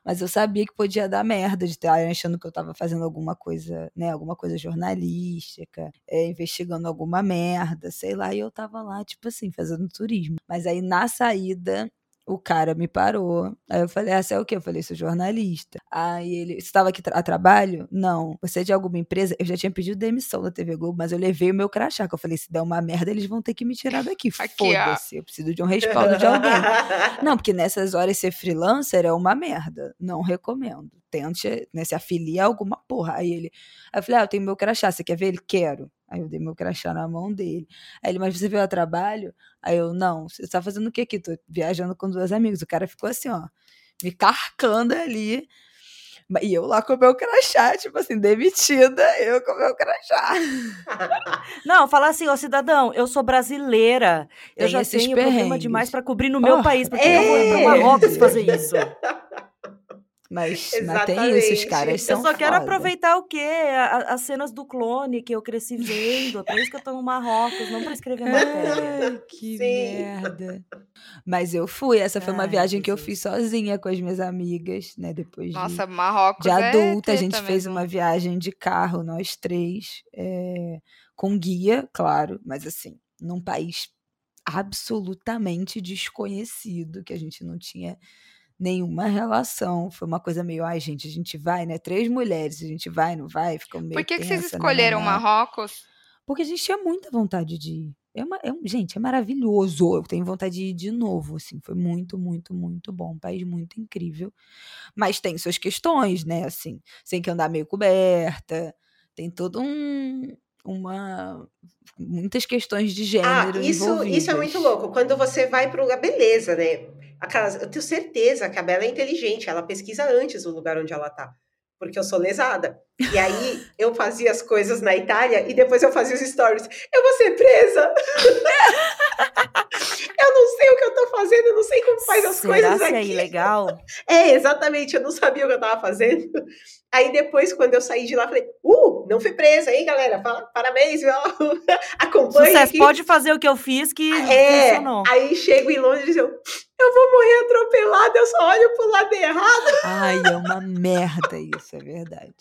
Mas eu sabia que podia dar merda de estar achando que eu estava fazendo alguma coisa, né? Alguma coisa jornalística, é, investigando alguma merda, sei lá. E eu tava lá, tipo assim, fazendo turismo. Mas aí na saída o cara me parou. Aí eu falei, ah, você é o quê? Eu falei, sou jornalista. Aí ele, você estava aqui a trabalho? Não. Você é de alguma empresa? Eu já tinha pedido demissão da TV Globo, mas eu levei o meu crachá, que eu falei, se der uma merda, eles vão ter que me tirar daqui. Foda-se, eu preciso de um respaldo de alguém. Não, porque nessas horas ser freelancer é uma merda. Não recomendo. Tente né, se afiliar a alguma porra. Aí ele. Aí eu falei, ah, eu tenho meu crachá, você quer ver? Ele, quero. Aí eu dei meu crachá na mão dele. Aí ele, mas você veio a trabalho? Aí eu, não, você tá fazendo o que aqui? Tô viajando com duas amigas. O cara ficou assim, ó, me carcando ali. E eu lá com o meu crachá, tipo assim, demitida, eu com o meu crachá. Não, falar assim, ó, cidadão, eu sou brasileira. Eu Tem já tenho problema perrengues. demais pra cobrir no meu Oh, país, porque eu vou ir pra é. Marrocos fazer isso. Mas, mas tem isso, os caras Eu são só quero foda. aproveitar o quê? A- a- as cenas do clone que eu cresci vendo. É por isso que eu tô no Marrocos, não pra escrever matéria. Ai, que Sim. merda. Mas eu fui, essa foi uma Ai, viagem que eu fiz sozinha com as minhas amigas, né? Depois de, Nossa, Marrocos de é adulta, a treta gente fez mesmo. uma viagem de carro, nós três, é, com guia, claro, mas assim, num país absolutamente desconhecido, que a gente não tinha nenhuma relação. Foi uma coisa meio, ai, gente, a gente vai, né? Três mulheres, a gente vai, não vai? Ficou meio Por que, que vocês tensa, escolheram nananá. Marrocos? Porque a gente tinha muita vontade de ir. É uma, é um, gente, é maravilhoso. Eu tenho vontade de ir de novo, assim. Foi muito, muito, muito bom. Um país muito incrível. Mas tem suas questões, né? Assim, você tem que andar meio coberta. Tem todo um... Uma... Muitas questões de Ah, gênero isso, envolvidas. isso é muito louco. Quando você vai para o lugar, beleza, né? Aquelas, eu tenho certeza que a Bela é inteligente, ela pesquisa antes o lugar onde ela tá. Porque eu sou lesada. E aí eu fazia as coisas na Itália e depois eu fazia os stories. Eu vou ser presa! eu não sei o que eu tô fazendo, eu não sei como faz as Será coisas é aqui. ilegal? É, exatamente, eu não sabia o que eu tava fazendo. Aí depois, quando eu saí de lá, falei, uh, não fui presa, hein, galera? Parabéns, viu? acompanhe Sucesso, aqui. pode fazer o que eu fiz que É, funcionou. aí chego em Londres e eu, eu vou morrer atropelada, eu só olho pro lado errado, Ai, é uma merda isso, é verdade.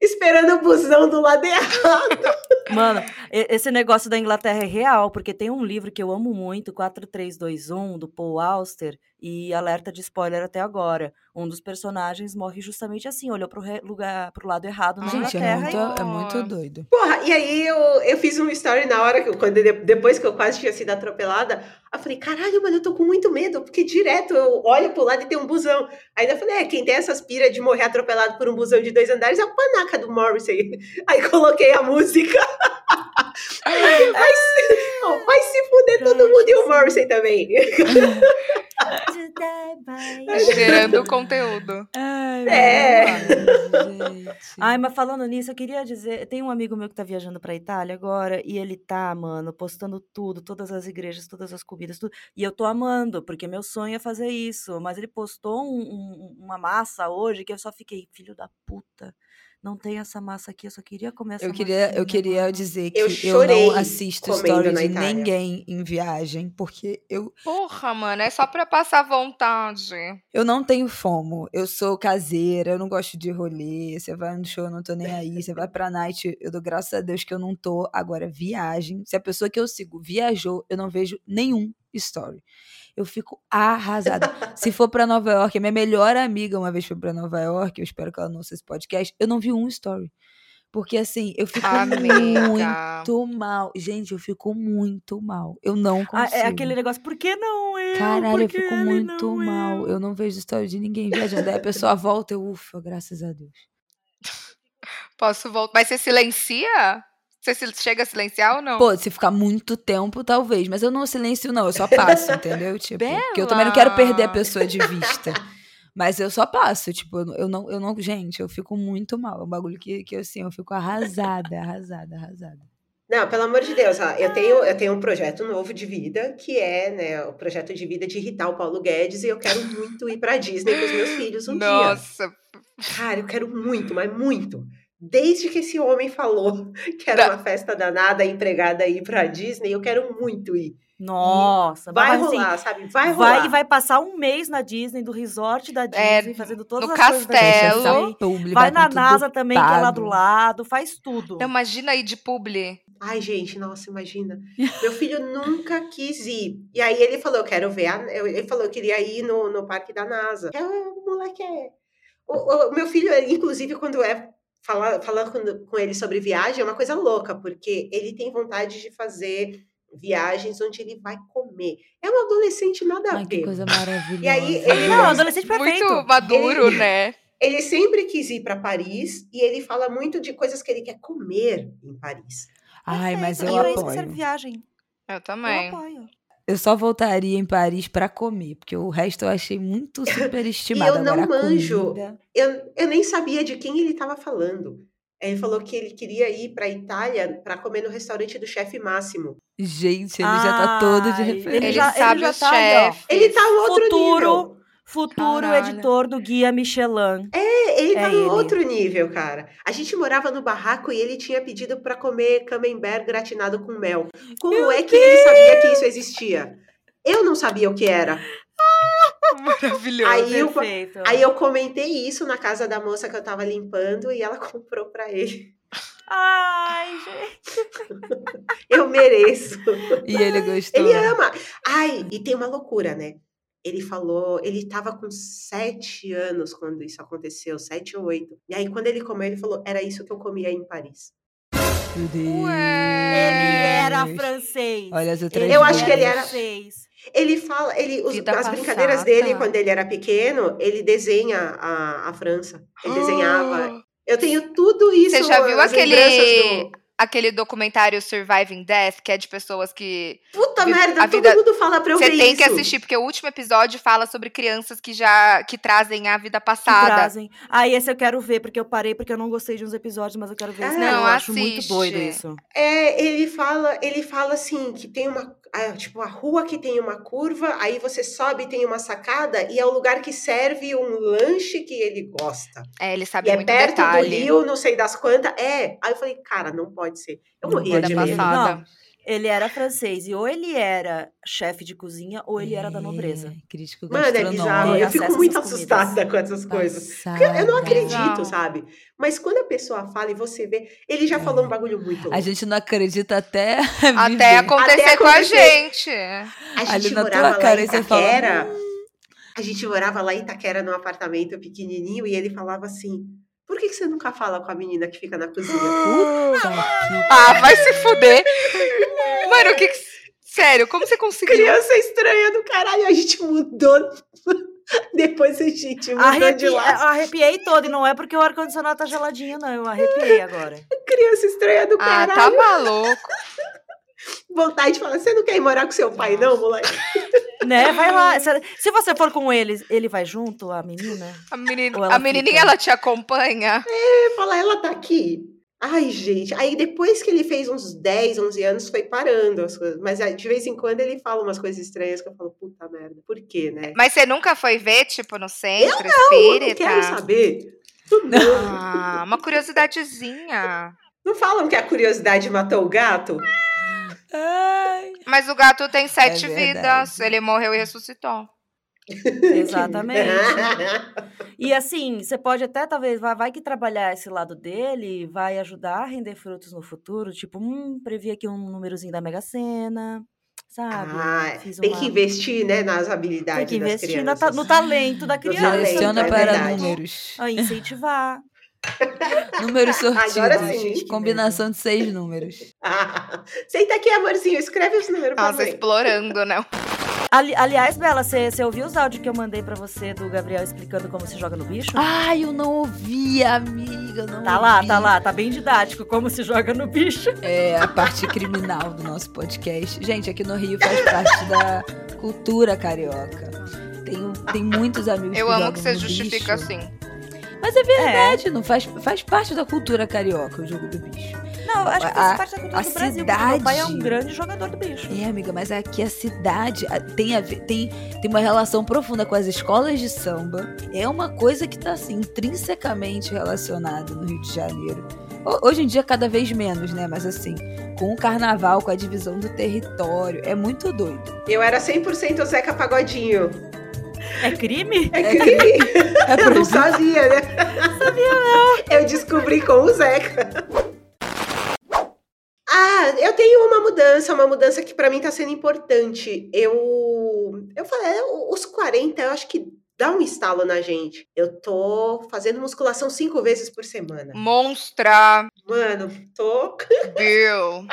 Esperando o busão do lado errado. Mano, esse negócio da Inglaterra é real, porque tem um livro que eu amo muito, 4321, do Paul Auster, e alerta de spoiler até agora. Um dos personagens morre justamente assim, olhou pro re- lugar, pro lado errado na Gente, é Inglaterra. muito, e- é muito doido. Porra, e aí eu, eu fiz um story na hora, que quando, de- depois que eu quase tinha sido atropelada, eu falei, caralho, mano, eu tô com muito medo, porque direto eu olho pro lado e tem um busão. Aí eu falei, é, quem tem essas piras de morrer atropelado por um busão de dois andares é o panaca do Morrissey. Aí coloquei a música. Vai, se, vai se fuder todo mundo e o Morrissey também. Gerando conteúdo. Ai, É. Ai, mas falando nisso, eu queria dizer, tem um amigo meu que tá viajando pra Itália agora e ele tá, mano, postando tudo, todas as igrejas, todas as comidas, tudo. E eu tô amando, porque meu sonho é fazer isso. Mas ele postou um- um- uma massa hoje que eu só fiquei, filho da puta. Não tem essa massa aqui, eu só queria comer essa Eu queria, eu queria dizer que Eu eu, não assisto story de Itália. ninguém em viagem, porque eu, Porra, mano, é só pra passar vontade. eu não tenho fomo. Eu sou caseira, eu não gosto de rolê. Você vai no show, eu não tô nem aí. Você vai pra night, eu dou graças a Deus que eu não tô. Agora, viagem. Se a pessoa que eu sigo viajou, eu não vejo nenhum story. Eu fico arrasada. Se for pra Nova York, a minha melhor amiga uma vez foi pra Nova York, eu espero que ela não ouça esse podcast, eu não vi um story. Porque assim, eu fico Amiga. muito mal. Gente, eu fico muito mal. Eu não Ah, consigo. é aquele negócio, por que não eu? Caralho, eu fico muito não mal. Eu não vejo história de ninguém viajando. Aí a pessoa volta, eu, ufa, graças a Deus. Posso voltar. Mas você silencia? Você se- chega a silenciar ou não? Pô, se ficar muito tempo, talvez. Mas eu não silencio, não. Eu só passo, entendeu? Tipo, porque eu também não quero perder a pessoa de vista. Mas eu só passo, tipo, eu não- eu não, eu. Gente, eu fico muito mal. É um bagulho que, que assim, eu fico arrasada, arrasada, arrasada. Não, pelo amor de Deus, eu tenho, eu tenho um projeto novo de vida, que é né, o projeto de vida de irritar o Paulo Guedes, e eu quero muito ir pra Disney com os meus filhos um dia. Nossa, Cara, eu quero muito, mas muito. Desde que esse homem falou que era Tá. uma festa danada, a empregada ir pra Disney, eu quero muito ir. Nossa, Vai mas, assim, rolar, sabe? Vai rolar. Vai, vai passar um mês na Disney, do resort da É, Disney, fazendo todas no as coisas castelo. Disney. Publi, Vai com na NASA também, que é lá do lado, faz tudo. não, imagina aí de publi. Ai, gente, nossa, imagina. Meu filho nunca quis ir. E aí ele falou, eu quero ver. A... Ele falou que queria ir no, no parque da NASA. É, o moleque é. O- o meu filho, inclusive, quando é falar, falar com, com ele sobre viagem, é uma coisa louca, porque ele tem vontade de fazer viagens onde ele vai comer. É um adolescente nada a Ai, que ver. coisa maravilhosa. E aí, ele- Não, adolescente perfeito. Muito maduro, Ele- né? Ele sempre quis ir para Paris e ele fala muito de coisas que ele quer comer em Paris. Ai, mas eu Perfeito, é isso que serve apoio. viagem. Eu Eu também. apoio. Eu só voltaria em Paris pra comer, porque o resto eu achei muito superestimado. eu não Agora, a manjo. comida- Eu, eu nem sabia de quem ele estava falando. Ele falou que ele queria ir para Itália para comer no restaurante do chefe Máximo. Gente, ele já tá todo de referência. Ele Ele, já- ele sabe já os tá chefes. Ele tá no outro Futuro, nível. Futuro Caralho. editor do Guia Michelin. É, ele É tá no outro nível, cara. A gente morava no barraco e ele tinha pedido para comer camembert gratinado com mel. Como é que ele sabia que isso existia? Eu não sabia o que era. Maravilhoso. Aí eu, Perfeito. aí eu comentei isso na casa da moça que eu tava limpando e ela comprou para ele. Ai, gente. Eu mereço. E ele gostou. Ele ama. Ai, e tem uma loucura, né? Ele falou, ele tava com sete anos quando isso aconteceu, sete ou oito. E aí, quando ele comeu, ele falou: era isso que eu comia em Paris. Meu Deus. Ele era francês. Olha as outras Eu acho que ele era- francês. Ele fala, ele, os- as brincadeiras passada. dele, quando ele era pequeno, ele desenha a, a França. Ele desenhava. Eu tenho tudo isso. Você já viu aquele, do- aquele documentário Surviving Death, que é de pessoas que. Puta merda, a todo vida- mundo fala pra eu Você ver tem isso. que assistir, porque o último episódio fala sobre crianças que já que trazem a vida que passada. trazem. Ah, esse eu quero ver, porque eu parei porque eu não gostei de uns episódios, mas eu quero ver esse. Não, eu acho muito assiste. doido isso. É, ele fala, ele fala assim que tem uma tipo, a rua que tem uma curva, aí você sobe e tem uma sacada, e é o lugar que serve um lanche que ele gosta. É, ele E sabe é muito perto detalhe. do rio, não sei das quantas. É. Aí eu falei, cara, não pode ser. Eu Não morria Vida de pode medo. ser. passada. Não, Ele era francês e ou ele era chefe de cozinha ou ele era da nobreza. É, crítico Mano, é gastronômico. bizarro. Eu fico muito assustada com essas coisas. Porque eu não acredito, sabe? Mas quando a pessoa fala e você vê, ele já falou um bagulho muito A gente não acredita até Até acontecer Até com a acontecer. gente. A Ali gente na morava tua cara, lá em aí você fala, Itaquera. A gente morava lá em Itaquera num apartamento pequenininho e ele falava assim: que, que você nunca fala com a menina que fica na cozinha? Puta Ah, vai se fuder. Mano, o que que... Sério, como você conseguiu? Criança estranha do caralho, a gente mudou. Depois a gente mudou de Arrepi... lá. Arrepiei todo, e não é porque o ar-condicionado tá geladinho, não. Eu arrepiei agora. Criança estranha do Ah, caralho. tá maluco. Vontade de falar: você não quer ir morar com seu pai, não, moleque? né? Vai lá. Se- você for com ele, ele vai junto, a menina? A, menina, a menininha, ela te acompanha? Eu falar, ela tá aqui. Ai, gente. Aí depois que ele fez uns 10, 11 anos, foi parando as coisas. Mas de vez em quando ele fala umas coisas estranhas que eu falo, puta merda, por quê, né? Mas você nunca foi ver, tipo, no centro Eu não espírita? quero saber. Não. Ah, uma curiosidadezinha. não falam que a curiosidade matou o gato? Ai. Mas o gato tem sete verdade. vidas. Ele morreu e ressuscitou. Exatamente. E assim, você pode até, talvez, vai, vai que trabalhar esse lado dele vai ajudar a render frutos no futuro. Tipo, hum, previ aqui um númerozinho da Mega Sena, sabe? Ah, Fiz tem uma- que investir, né, nas Tem habilidades que das investir na no talento da criança. Direciona é para números. A incentivar. Números sortidos. Agora sim. Combinação de seis números. Ah, senta aqui, amorzinho, escreve os números pra Nossa, mãe. explorando, né? Ali- aliás, Bela, você ouviu os áudios que eu mandei pra você do Gabriel explicando como se joga no bicho? Ai, eu não ouvi, amiga. Não Tá lá, ouvi. tá lá, tá bem didático como se joga no bicho. É a parte criminal do nosso podcast. Gente, aqui no Rio faz parte da cultura carioca. Tenho, tem muitos amigos Eu que amo que você justifica bicho. assim. Mas é verdade, não faz, faz parte da cultura carioca o jogo do bicho. Não, acho que A- faz parte da cultura a do Brasil, porque meu pai é um cidade- grande jogador do bicho. É, amiga, mas aqui a cidade tem, a tem, tem uma relação profunda com as escolas de samba. É uma coisa que tá assim, intrinsecamente relacionada no Rio de Janeiro. Ho- Hoje em dia, cada vez menos, né? Mas assim, com o carnaval, com a divisão do território, é muito doido. Eu era 100% Zeca Pagodinho. É crime? É crime. É Eu não sabia, né? Sabia não. Eu descobri com o Zeca. Ah, eu tenho uma mudança, uma mudança que pra mim tá sendo importante. Eu eu falei, é, os 40, eu acho que dá um estalo na gente. Eu tô fazendo musculação cinco vezes por semana. Monstra, Mano, tô, Bill.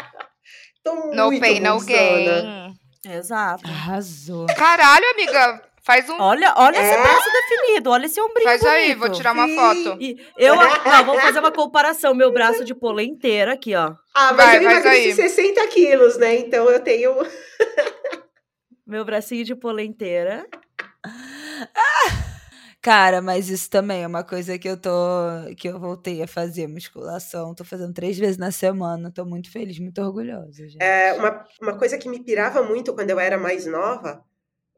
tô No muito pain, no gain. Exato. Arrasou. Caralho, amiga. Faz um. Olha, olha esse É? braço definido, olha esse ombrinho Faz aí, bonito. vou tirar uma Sim. foto. E eu, não, vamos fazer uma comparação. Meu braço de pola inteiro aqui, ó. Ah, mas Vai, eu emagreci aí. 60 quilos, né? Então eu tenho. Meu bracinho de pola inteira. Cara, mas isso também é uma coisa que eu tô. que eu voltei a fazer musculação. Tô fazendo três vezes na semana. Tô muito feliz, muito orgulhosa, gente. É, uma, uma coisa que me pirava muito quando eu era mais nova,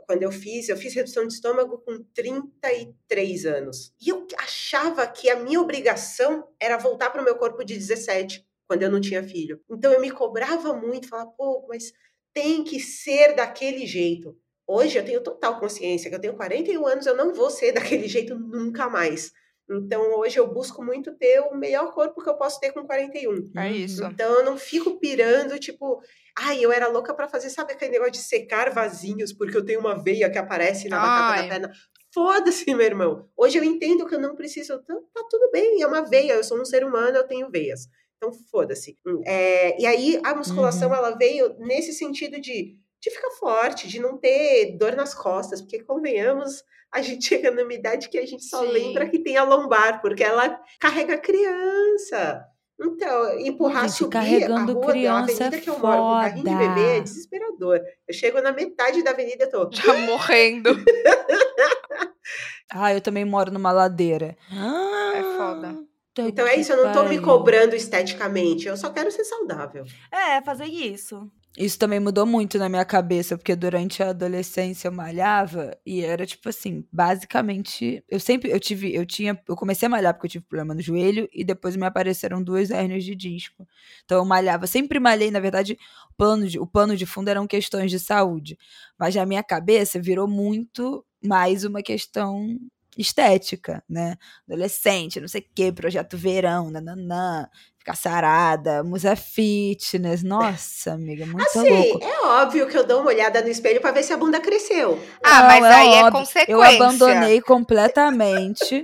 quando eu fiz, eu fiz redução de estômago com 33 anos. E eu achava que a minha obrigação era voltar para o meu corpo de 17, quando eu não tinha filho. Então eu me cobrava muito, falava, pô, mas tem que ser daquele jeito. Hoje eu tenho total consciência que eu tenho 41 anos, eu não vou ser daquele jeito nunca mais. Então hoje eu busco muito ter o melhor corpo que eu posso ter com 41. É isso. Então eu não fico pirando, tipo, ai, eu era louca pra fazer, sabe aquele negócio de secar vasinhos porque eu tenho uma veia que aparece na batata Ai. da perna. Foda-se, meu irmão. Hoje eu entendo que eu não preciso. Tá, tá tudo bem, é uma veia, eu sou um ser humano, eu tenho veias. Então foda-se. É, e aí a musculação ela veio nesse sentido de, de ficar forte, de não ter dor nas costas, porque convenhamos. A gente chega numa idade que a gente só Sim. lembra que tem a lombar, porque ela carrega criança. Então, empurrar, Gente, subir carregando a rua criança da avenida é que eu moro com carrinho de bebê é desesperador. Eu chego na metade da avenida, eu tô... Já morrendo. Ah, eu também moro numa ladeira. É foda. Puta Então é isso, eu não tô me cobrando esteticamente, eu só quero ser saudável. É, fazer isso. Isso também mudou muito na minha cabeça, porque durante a adolescência eu malhava e era tipo assim, basicamente, eu sempre eu tive, eu tinha, eu comecei a malhar porque eu tive problema no joelho e depois me apareceram duas hérnias de disco. Então eu malhava, sempre malhei, na verdade, o plano de, o pano de fundo eram questões de saúde, mas na minha cabeça virou muito mais uma questão estética, né? Adolescente, não sei o quê, projeto verão, nananã, ficar sarada, musa fitness. Nossa, amiga, muito Assim, louco. é óbvio que eu dou uma olhada no espelho pra ver se a bunda cresceu. Ah, Não, mas aí é óbvio. consequência. Eu abandonei completamente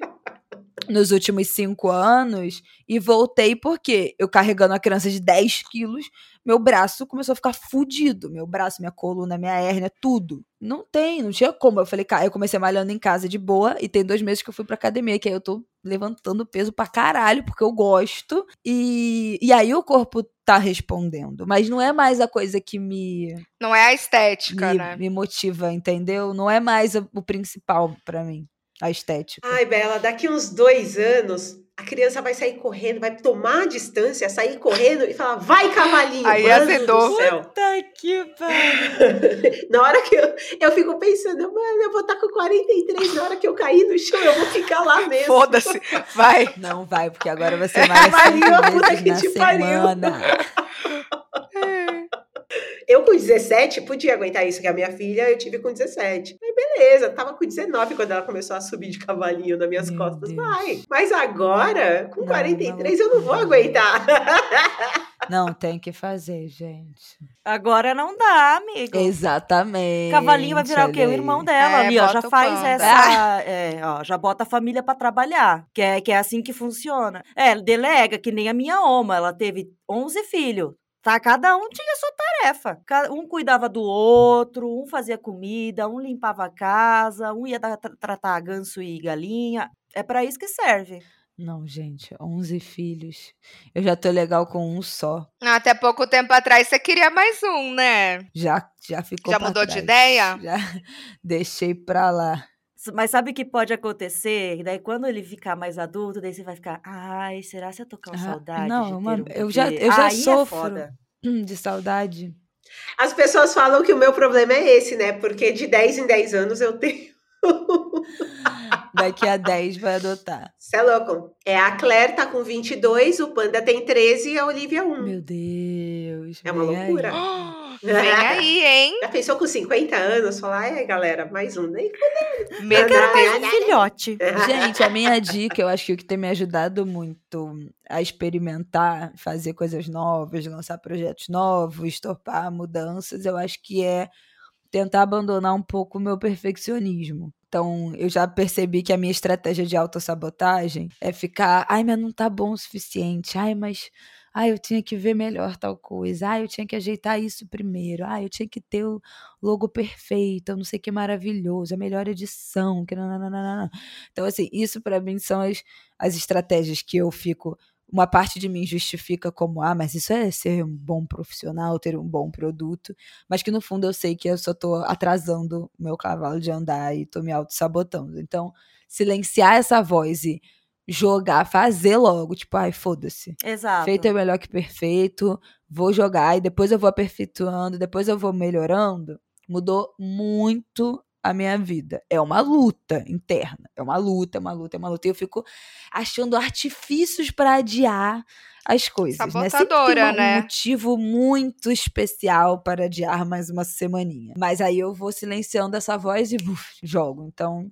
nos últimos cinco anos e voltei porque eu carregando a criança de 10 quilos, meu braço começou a ficar fudido. Meu braço, minha coluna, minha hérnia, tudo. Não tem, não tinha como. Eu falei, cara, eu comecei malhando em casa de boa e tem dois meses que eu fui pra academia, que aí eu tô levantando peso pra caralho, porque eu gosto. E, e aí o corpo tá respondendo. Mas não é mais a coisa que me, Não é a estética, me, né? me motiva, entendeu? Não é mais o, o principal pra mim, a estética. Ai, Bela, daqui uns dois anos, a criança vai sair correndo, vai tomar a distância, sair correndo e falar, vai, cavalinho! Aí mano azedou. do céu. Puta que pariu. Na hora que eu, eu fico pensando, mano, eu vou estar com 43, na hora que eu cair no chão, eu vou ficar lá mesmo. Foda-se. Vai. Não vai, porque agora vai ser mais Maria, cinco puta que na te pariu. Eu com 17 podia aguentar isso, que a minha filha eu tive com 17. Aí beleza, tava com 19 quando ela começou a subir de cavalinho nas minhas Meu costas. Deus. Vai. Mas agora, com Não, 43, eu não vou aguentar. Não, tem que fazer, gente. Agora não dá, amigo. Exatamente. Cavalinho vai virar o quê? O irmão dela É, ali, ó. Já faz essa. é, ó, já bota a família pra trabalhar. Que é, que é assim que funciona. É, delega, que nem a minha oma. Ela teve 11 filhos. Tá, cada um tinha sua tarefa. Um cuidava do outro, um fazia comida, um limpava a casa, um ia dar- tra- tratar ganso e galinha. É pra isso que serve. Não, gente, 11 filhos. Eu já tô legal com um só. Até pouco tempo atrás você queria mais um, né? Já, já ficou Já pra mudou de trás. ideia? Já deixei pra lá. Mas sabe o que pode acontecer? Daí quando ele ficar mais adulto, daí você vai ficar, ai, será se eu tô com Ah, saudade não, de ter uma- um eu já- bebê?" eu já Aí é sofro. foda. Hum, De saudade. As pessoas falam que o meu problema é esse, né? Porque de 10 em 10 anos eu tenho. Daqui a 10 vai adotar. Você é louco. É, a Claire tá com 22, o Panda tem 13 e a Olivia 1. Meu Deus. É uma aí. loucura. Vem aí, hein? Já pensou com 50 anos? Falar, ai, galera, mais um. Nem Meu Deus. Um filhote. Gente, a minha dica, eu acho que o que tem me ajudado muito a experimentar, fazer coisas novas, lançar projetos novos, topar mudanças, eu acho que é tentar abandonar um pouco o meu perfeccionismo. Então, eu já percebi que a minha estratégia de autossabotagem é ficar, ai, mas não tá bom o suficiente, ai, mas ai, eu tinha que ver melhor tal coisa, ai, eu tinha que ajeitar isso primeiro, ai, eu tinha que ter o logo perfeito, não sei que maravilhoso, a melhor edição, que nananana. Então, assim, isso pra mim são as, as estratégias que eu fico. Uma parte de mim justifica como, ah, mas isso é ser um bom profissional, ter um bom produto, mas que no fundo eu sei que eu só tô atrasando o meu cavalo de andar e tô me auto-sabotando. Então, silenciar essa voz e jogar, fazer logo, tipo, ai, foda-se. Exato. Feito é melhor que perfeito, vou jogar e depois eu vou aperfeiçoando, depois eu vou melhorando. Mudou muito a minha vida. É uma luta interna. É uma luta, é uma luta, é uma luta. E eu fico achando artifícios para adiar as coisas. né? Sempre tem Sabotadora, uma- um né? motivo muito especial para adiar mais uma semaninha. Mas aí eu vou silenciando essa voz e buf, jogo. Então,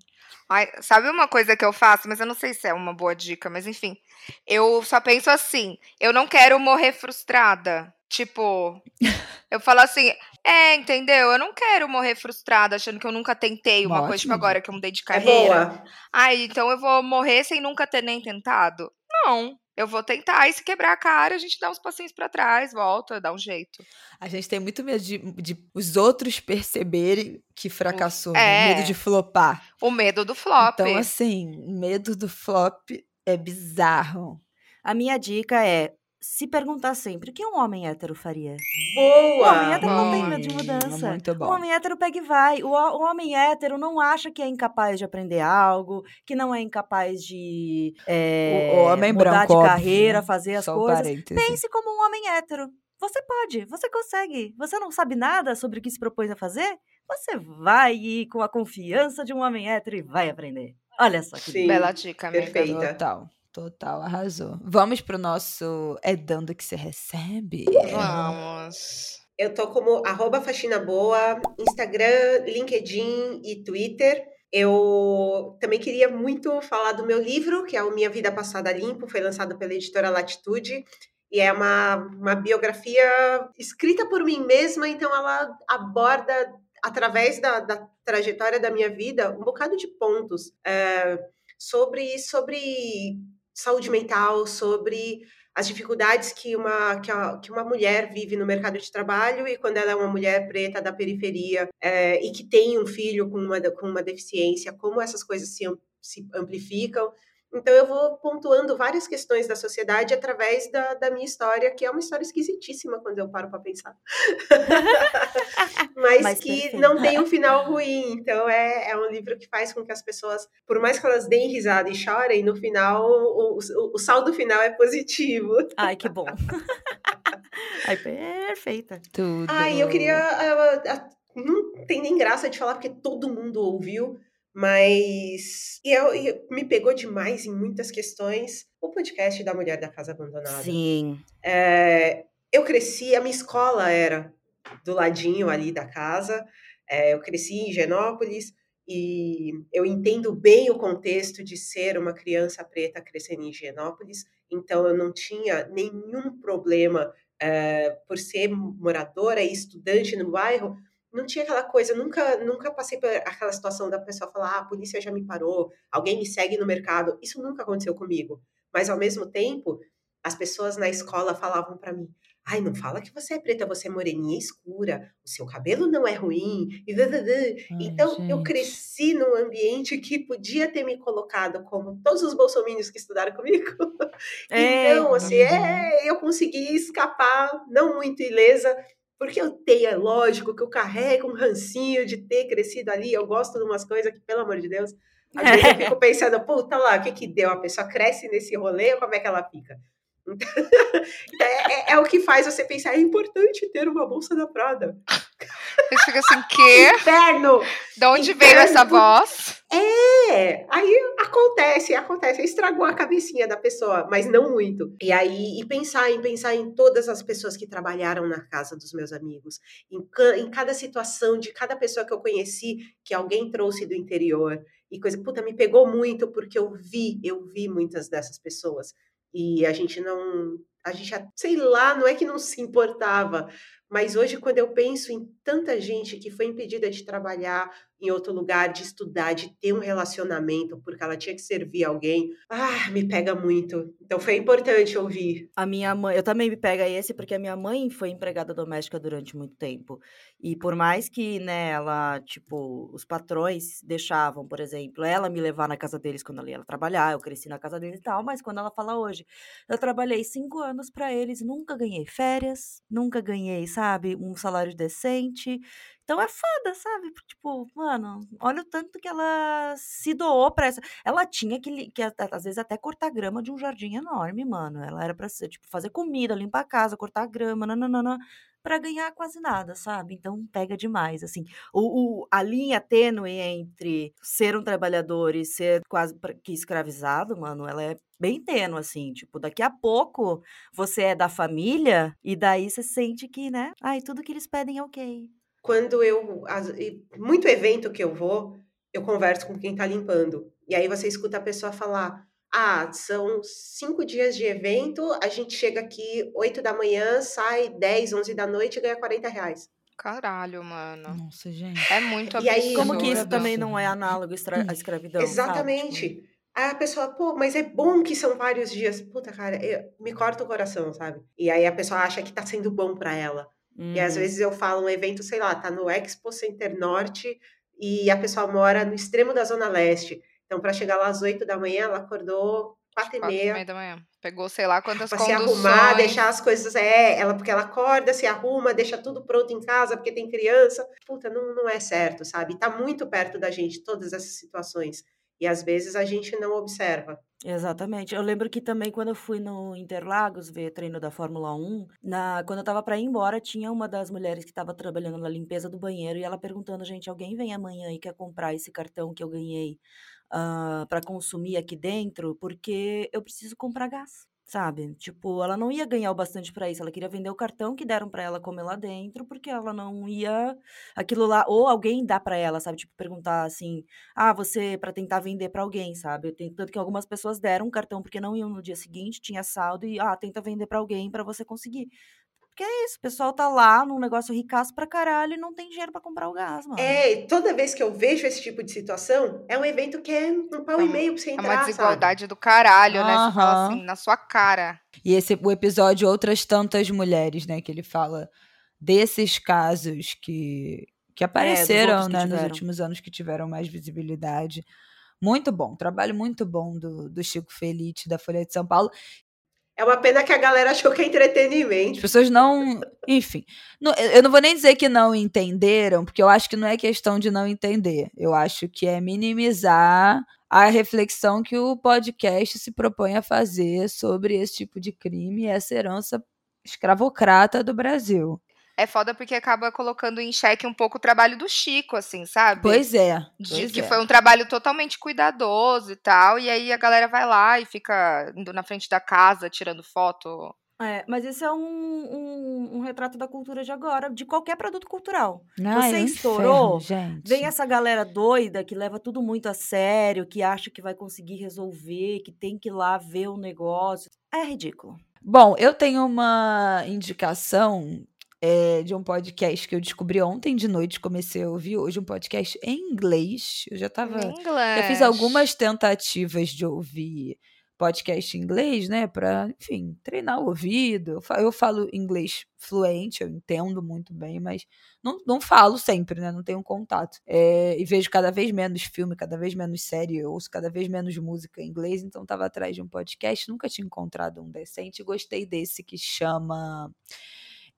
Ai, sabe uma coisa que eu faço, mas eu não sei se é uma boa dica, mas enfim. Eu só penso assim, eu não quero morrer frustrada. Tipo, eu falo assim, é, entendeu? Eu não quero morrer frustrada achando que eu nunca tentei uma Uma coisa, tipo agora que eu mudei de É carreira. boa. Ai, então eu vou morrer sem nunca ter nem tentado? Não. Eu vou tentar e se quebrar a cara, a gente dá uns passinhos pra trás, volta, dá um jeito. A gente tem muito medo de, de os outros perceberem que fracassou, né? É. medo de flopar. O medo do flop. Então, assim, medo do flop é bizarro. A minha dica é se perguntar sempre o que um homem hétero faria. O Boa! homem hétero não tem Bom. medo de mudança. Muito O bom. homem hétero pega e vai. O, o homem hétero não acha que é incapaz de aprender algo, que não é incapaz de é, O- o homem mudar branco, de óbvio, carreira, né? fazer as Só coisas. parêntese. Pense como um homem hétero. Você pode, você consegue. Você não sabe nada sobre o que se propôs a fazer? Você vai ir com a confiança de um homem hétero e vai aprender. Olha só que Sim. Bela dica, amiga. Perfeita. Total, total, arrasou. Vamos pro nosso É Dando Que Se Recebe? Vamos. Eu tô como arroba faxina boa, Instagram, LinkedIn e Twitter. Eu também queria muito falar do meu livro, que é o Minha Vida Passada Limpo, foi lançado pela editora Latitude. E é uma, uma biografia escrita por mim mesma, então ela aborda, através da, da trajetória da minha vida, um bocado de pontos é, sobre, sobre saúde mental, sobre as dificuldades que uma, que, a, que uma mulher vive no mercado de trabalho e quando ela é uma mulher preta da periferia é, e que tem um filho com uma, com uma deficiência, como essas coisas se, se amplificam. Então, eu vou pontuando várias questões da sociedade através da, da minha história, que é uma história esquisitíssima quando eu paro para pensar. Mas, Mas que perfeito. não tem um final ruim. Então, é, é um livro que faz com que as pessoas, por mais que elas deem risada e chorem, no final, o, o, o saldo final é positivo. Ai, que bom. Ai, perfeita. Tudo. Ai, eu queria. ah, ah, não tem nem graça de falar, porque todo mundo ouviu, mas. E, eu, e me pegou demais em muitas questões o podcast da Mulher da Casa Abandonada. Sim. É, eu cresci, a minha escola era do ladinho ali da casa. É, eu cresci em Higienópolis e eu entendo bem o contexto de ser uma criança preta crescendo em Higienópolis. Então, eu não tinha nenhum problema é, por ser moradora e estudante no bairro. Não tinha aquela coisa, nunca, nunca passei por aquela situação da pessoa falar: ah, a polícia já me parou, alguém me segue no mercado. Isso nunca aconteceu comigo. Mas, ao mesmo tempo, as pessoas na escola falavam para mim: ai, não fala que você é preta, você é moreninha escura, o seu cabelo não é ruim. E dadadã. então, eu gente. cresci num ambiente que podia ter me colocado como todos os bolsominions que estudaram comigo. É, então, assim, é, eu consegui escapar, não muito ilesa, porque eu tenho, é lógico que eu carrego um rancinho de ter crescido ali. Eu gosto de umas coisas que, pelo amor de Deus, às vezes eu fico pensando, puta lá, o que que deu? A pessoa cresce nesse rolê, como é que ela fica? É, é- é o que faz você pensar, é importante ter uma bolsa da Prada. Você fica assim, quê? Inferno! De onde veio essa Inferno. voz? É, aí acontece, acontece, estragou a cabecinha da pessoa, mas não muito. E aí, e pensar em pensar em todas as pessoas que trabalharam na casa dos meus amigos, em, em cada situação de cada pessoa que eu conheci que alguém trouxe do interior e coisa, puta, me pegou muito porque eu vi, eu vi muitas dessas pessoas e a gente não, a gente, sei lá, não é que não se importava, mas hoje quando eu penso em tanta gente que foi impedida de trabalhar em outro lugar, de estudar, de ter um relacionamento, porque ela tinha que servir alguém, ah, me pega muito. Então foi importante ouvir. A minha mãe, eu também me pega esse porque a minha mãe foi empregada doméstica durante muito tempo. E por mais que, né, ela, tipo, os patrões deixavam, por exemplo, ela me levar na casa deles quando ela ia trabalhar, eu cresci na casa deles e tal, mas quando ela fala hoje, eu trabalhei cinco anos pra eles, nunca ganhei férias, nunca ganhei, sabe, um salário decente. Então é foda, sabe? Tipo, mano, olha o tanto que ela se doou pra essa. Ela tinha que, que às vezes até cortar grama de um jardim enorme, mano. Ela era pra ser, tipo, fazer comida, limpar a casa, cortar grama, nananana, pra ganhar quase nada, sabe? Então pega demais, assim. O, o- a linha tênue entre ser um trabalhador e ser quase que escravizado, mano, ela é bem tênue, assim. Tipo, daqui a pouco você é da família e daí você sente que, né? Ai, tudo que eles pedem é ok. Quando eu, as- muito evento que eu vou, eu converso com quem tá limpando. E aí você escuta a pessoa falar: ah, são cinco dias de evento, a gente chega aqui 8 da manhã, sai 10, 11 da noite e ganha 40 reais. Caralho, mano. Nossa, gente. É muito E aí- absurdo. Como que isso Absurdo. também não é análogo à escravidão? sabe? Exatamente. Tipo, Aí a pessoa, pô, mas é bom que são vários dias. Puta, cara, eu- me corta o coração, sabe? E aí a pessoa acha que tá sendo bom pra ela. E às uhum. vezes eu falo um evento, sei lá, tá no Expo Center Norte e a pessoa mora no extremo da Zona Leste. Então, para chegar lá às 8 da manhã, ela acordou 4 e Quatro e meia da manhã. Pegou sei lá quantas para se conduções. arrumar, deixar as coisas. É, ela, porque ela acorda, se arruma, deixa tudo pronto em casa, porque tem criança. Puta, não, não é certo, sabe? Tá muito perto da gente todas essas situações. E às vezes a gente não observa. Exatamente. Eu lembro que também quando eu fui no Interlagos ver treino da Fórmula 1, na, quando eu tava para ir embora, tinha uma das mulheres que estava trabalhando na limpeza do banheiro e ela perguntando, gente, alguém vem amanhã e quer comprar esse cartão que eu ganhei para consumir aqui dentro? Porque eu preciso comprar gás. Sabe? Tipo, ela não ia ganhar o bastante pra isso. Ela queria vender o cartão que deram pra ela comer lá dentro, porque ela não ia aquilo lá, ou alguém dá pra ela, sabe? Tipo, perguntar assim: "Ah, você pra tentar vender pra alguém", sabe? Tanto que algumas pessoas deram um cartão porque não iam no dia seguinte, tinha saldo e ah, tenta vender pra alguém pra você conseguir. Porque é isso, o pessoal tá lá num negócio ricaço pra caralho e não tem dinheiro pra comprar o gás, mano. É, e toda vez que eu vejo esse tipo de situação, é um evento que é um pau É e uma- meio pra você É entrar, uma sabe? desigualdade do caralho, né? Você fala assim, na sua cara. E esse o episódio Outras Tantas Mulheres, né? Que ele fala desses casos que, que apareceram outros que né, nos últimos anos que tiveram mais visibilidade. Muito bom, trabalho muito bom do, do Chico Felite, da Folha de São Paulo. É uma pena que a galera achou que é As entretenimento. pessoas não. Enfim. não- eu não vou nem dizer que não entenderam, porque eu acho que não é questão de não entender. Eu acho que é minimizar a reflexão que o podcast se propõe a fazer sobre esse tipo de crime e essa herança escravocrata do Brasil. É foda porque acaba colocando em xeque um pouco o trabalho do Chico, assim, sabe? Pois é. De pois que é. foi um trabalho totalmente cuidadoso e tal. E aí a galera vai lá e fica indo na frente da casa, tirando foto. É, mas esse é um, um, um retrato da cultura de agora, de qualquer produto cultural. Ai, Você é estourou, inferno, gente. Vem essa galera doida que leva tudo muito a sério, que acha que vai conseguir resolver, que tem que ir lá ver o negócio. É ridículo. Bom, eu tenho uma indicação é, de um podcast que eu descobri ontem de noite, comecei a ouvir hoje, um podcast em inglês. Eu já tava. Em Já fiz inglês. algumas tentativas de ouvir podcast em inglês, né? Pra, enfim, treinar o ouvido. Eu falo inglês fluente, eu entendo muito bem, mas não, não falo sempre, né? Não tenho contato. É, e vejo cada vez menos filme, cada vez menos série, eu ouço cada vez menos música em inglês, então tava atrás de um podcast, nunca tinha encontrado um decente. Gostei desse que chama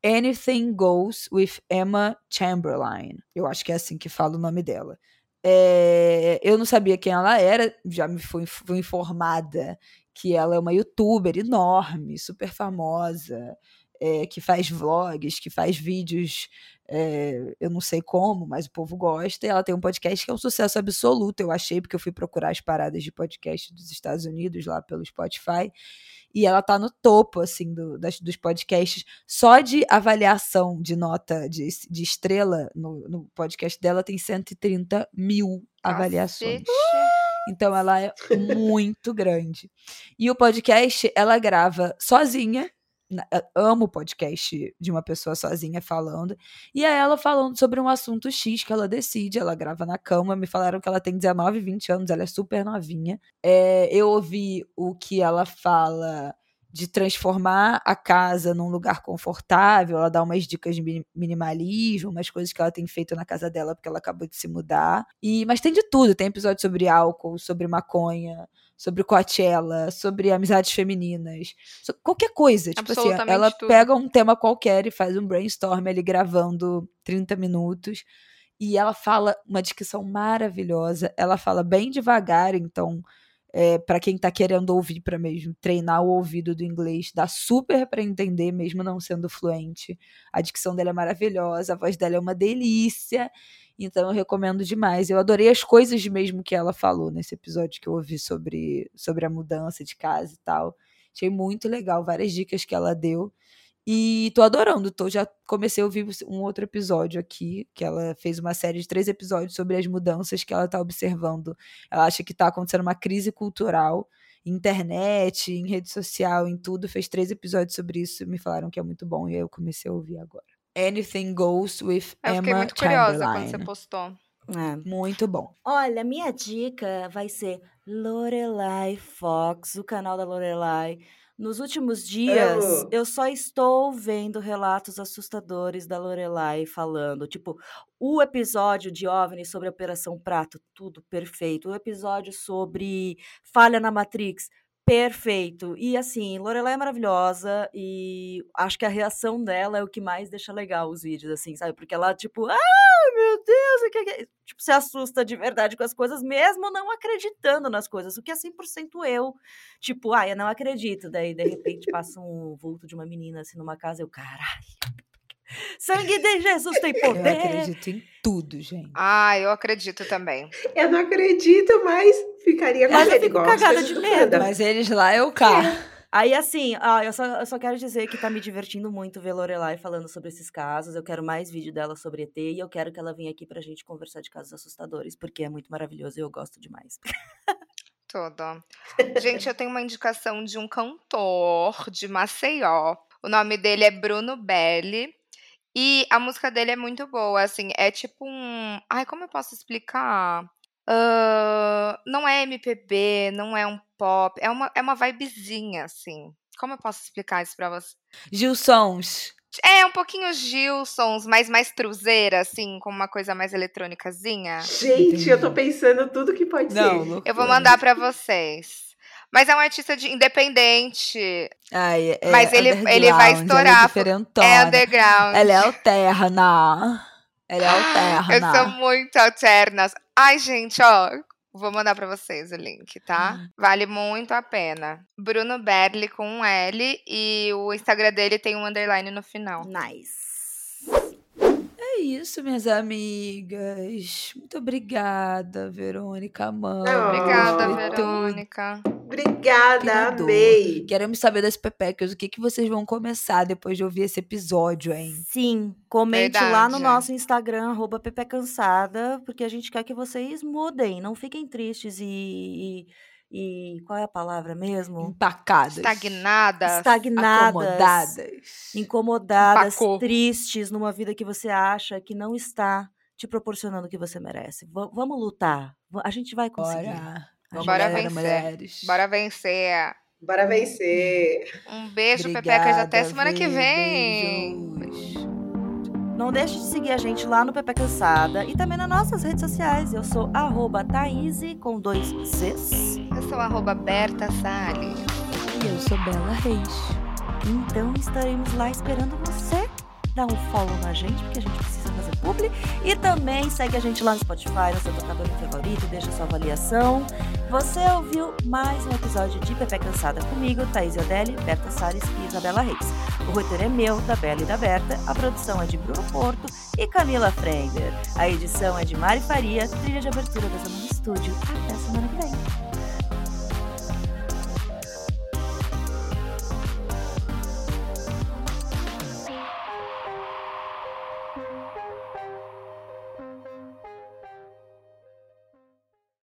Anything Goes with Emma Chamberlain. Eu acho que é assim que fala o nome dela. É, eu não sabia quem ela era, já me fui, fui informada que ela é uma youtuber enorme, super famosa, é, que faz vlogs, que faz vídeos, é, eu não sei como, mas o povo gosta. E ela tem um podcast que é um sucesso absoluto, eu achei, porque eu fui procurar as paradas de podcast dos Estados Unidos lá pelo Spotify. E ela tá no topo, assim, do, das, dos podcasts. Só de avaliação de nota de, de estrela no, no podcast dela tem 130 mil avaliações. Então ela é muito grande. E o podcast ela grava sozinha. Eu Amo podcast de uma pessoa sozinha falando. E é ela falando sobre um assunto X que ela decide. Ela grava na cama. Me falaram que ela tem 19, 20 anos, ela é super novinha. É, eu ouvi o que ela fala de transformar a casa num lugar confortável. Ela dá umas dicas de mi- minimalismo, umas coisas que ela tem feito na casa dela porque ela acabou de se mudar. E mas tem de tudo, tem episódio sobre álcool, sobre maconha, sobre Coachella, sobre amizades femininas, so- qualquer coisa, tipo assim, ela tudo. pega um tema qualquer e faz um brainstorm ali gravando 30 minutos. E ela fala uma dicção maravilhosa. Ela fala bem devagar, então é, para quem tá querendo ouvir para mesmo treinar o ouvido do inglês, dá super para entender, mesmo não sendo fluente. A dicção dela é maravilhosa, a voz dela é uma delícia. Então eu recomendo demais. Eu adorei as coisas mesmo que ela falou nesse episódio que eu ouvi sobre, sobre a mudança de casa e tal. Achei muito legal, várias dicas que ela deu. E tô adorando, tô, já comecei a ouvir um outro episódio aqui, que ela fez uma série de três episódios sobre as mudanças que ela tá observando. Ela acha que tá acontecendo uma crise cultural, internet, em rede social, em tudo. Fez três episódios sobre isso, me falaram que é muito bom, e aí eu comecei a ouvir agora. Anything Goes with Eu fiquei Emma muito curiosa quando Chamberlain. você postou. É. Muito bom. Olha, minha dica vai ser Lorelai Fox, o canal da Lorelai. Nos últimos dias, Amo. eu só estou vendo relatos assustadores da Lorelai falando. Tipo, o episódio de OVNI sobre a Operação Prato, tudo perfeito. O episódio sobre falha na Matrix, Perfeito. E assim, Lorelai é maravilhosa e acho que a reação dela é o que mais deixa legal os vídeos, assim, sabe? Porque ela, tipo, ah, meu Deus, o que que é? Tipo, se assusta de verdade com as coisas, mesmo não acreditando nas coisas, o que é 100% eu. Tipo, ah, eu não acredito. Daí, de repente, passa um vulto de uma menina assim numa casa, eu, caralho. Sangue de Jesus tem Eu poder. acredito em tudo, gente. Ah, eu acredito também. Eu não acredito, mas ficaria com Mas eu fico cagada de medo. Mas eles lá é o carro. Aí, assim, ah, eu, só, eu só quero dizer que tá me divertindo muito ver Lorelai falando sobre esses casos. Eu quero mais vídeo dela sobre ET e eu quero que ela venha aqui pra gente conversar de casos assustadores, porque é muito maravilhoso e eu gosto demais. Tudo. Gente, eu tenho uma indicação de um cantor de Maceió. O nome dele é Bruno Belli. E a música dele é muito boa, assim, é tipo um. Ai, como eu posso explicar? Ah, não é MPB, não é um pop, é uma, é uma vibezinha, assim. Como eu posso explicar isso pra você? Gilsons. É um pouquinho Gilsons, mas mais truzeira, assim, com uma coisa mais eletrônicazinha. Gente, eu tô pensando tudo que pode Não, ser. loucura. Eu vou mandar pra vocês. Mas é um artista de independente. Ai, é Mas ele- ele vai Ela estourar, é É underground. Ela é alterna. Ela é Eu alterna. sou muito alternas. Ai, gente, ó. Vou mandar pra vocês o link, tá? Hum. Vale muito a pena. Bruno Berli com um L e o Instagram dele tem um underline no final. Nice. É isso, minhas amigas. Muito obrigada, Verônica. Não, Obrigada. Verônica. Obrigada, Criador. amei. Queremos saber das pepecas, o que, que vocês vão começar depois de ouvir esse episódio, hein? Sim, comente lá no Verdade. nosso Instagram, arroba Pepe Cansada, porque a gente quer que vocês mudem, não fiquem tristes e. e, e- qual é a palavra mesmo? Empacadas. Estagnadas. Estagnadas. Acomodadas. incomodadas, Empacou. tristes numa vida que você acha que não está te proporcionando o que você merece. Va- vamos lutar. A gente vai conseguir. Bora. A Vamos, gente Bora galera, vencer. mulheres. Bora vencer. Bora vencer. Um beijo, Pepecas. Até Obrigada, semana que vem. beijos. Não deixe de seguir a gente lá no Pepe Cansada e também nas nossas redes sociais. Eu sou arroba Thaíse, com dois Cs. Eu sou arroba Berta Salles. E eu sou Bela Reis. Então estaremos lá esperando você. Dá um follow na gente, porque a gente precisa fazer publi. E também segue a gente lá no Spotify, no seu tocador favorito, deixa sua avaliação. Você ouviu mais um episódio de Pepe Cansada comigo, Thaís Odelli, Berta Salles e Isabela Reis. O roteiro é meu, da Bela e da Berta, a produção é de Bruno Porto e Camila Frender. A edição é de Mari Faria, trilha de abertura da Zona do Estúdio. Até semana que vem.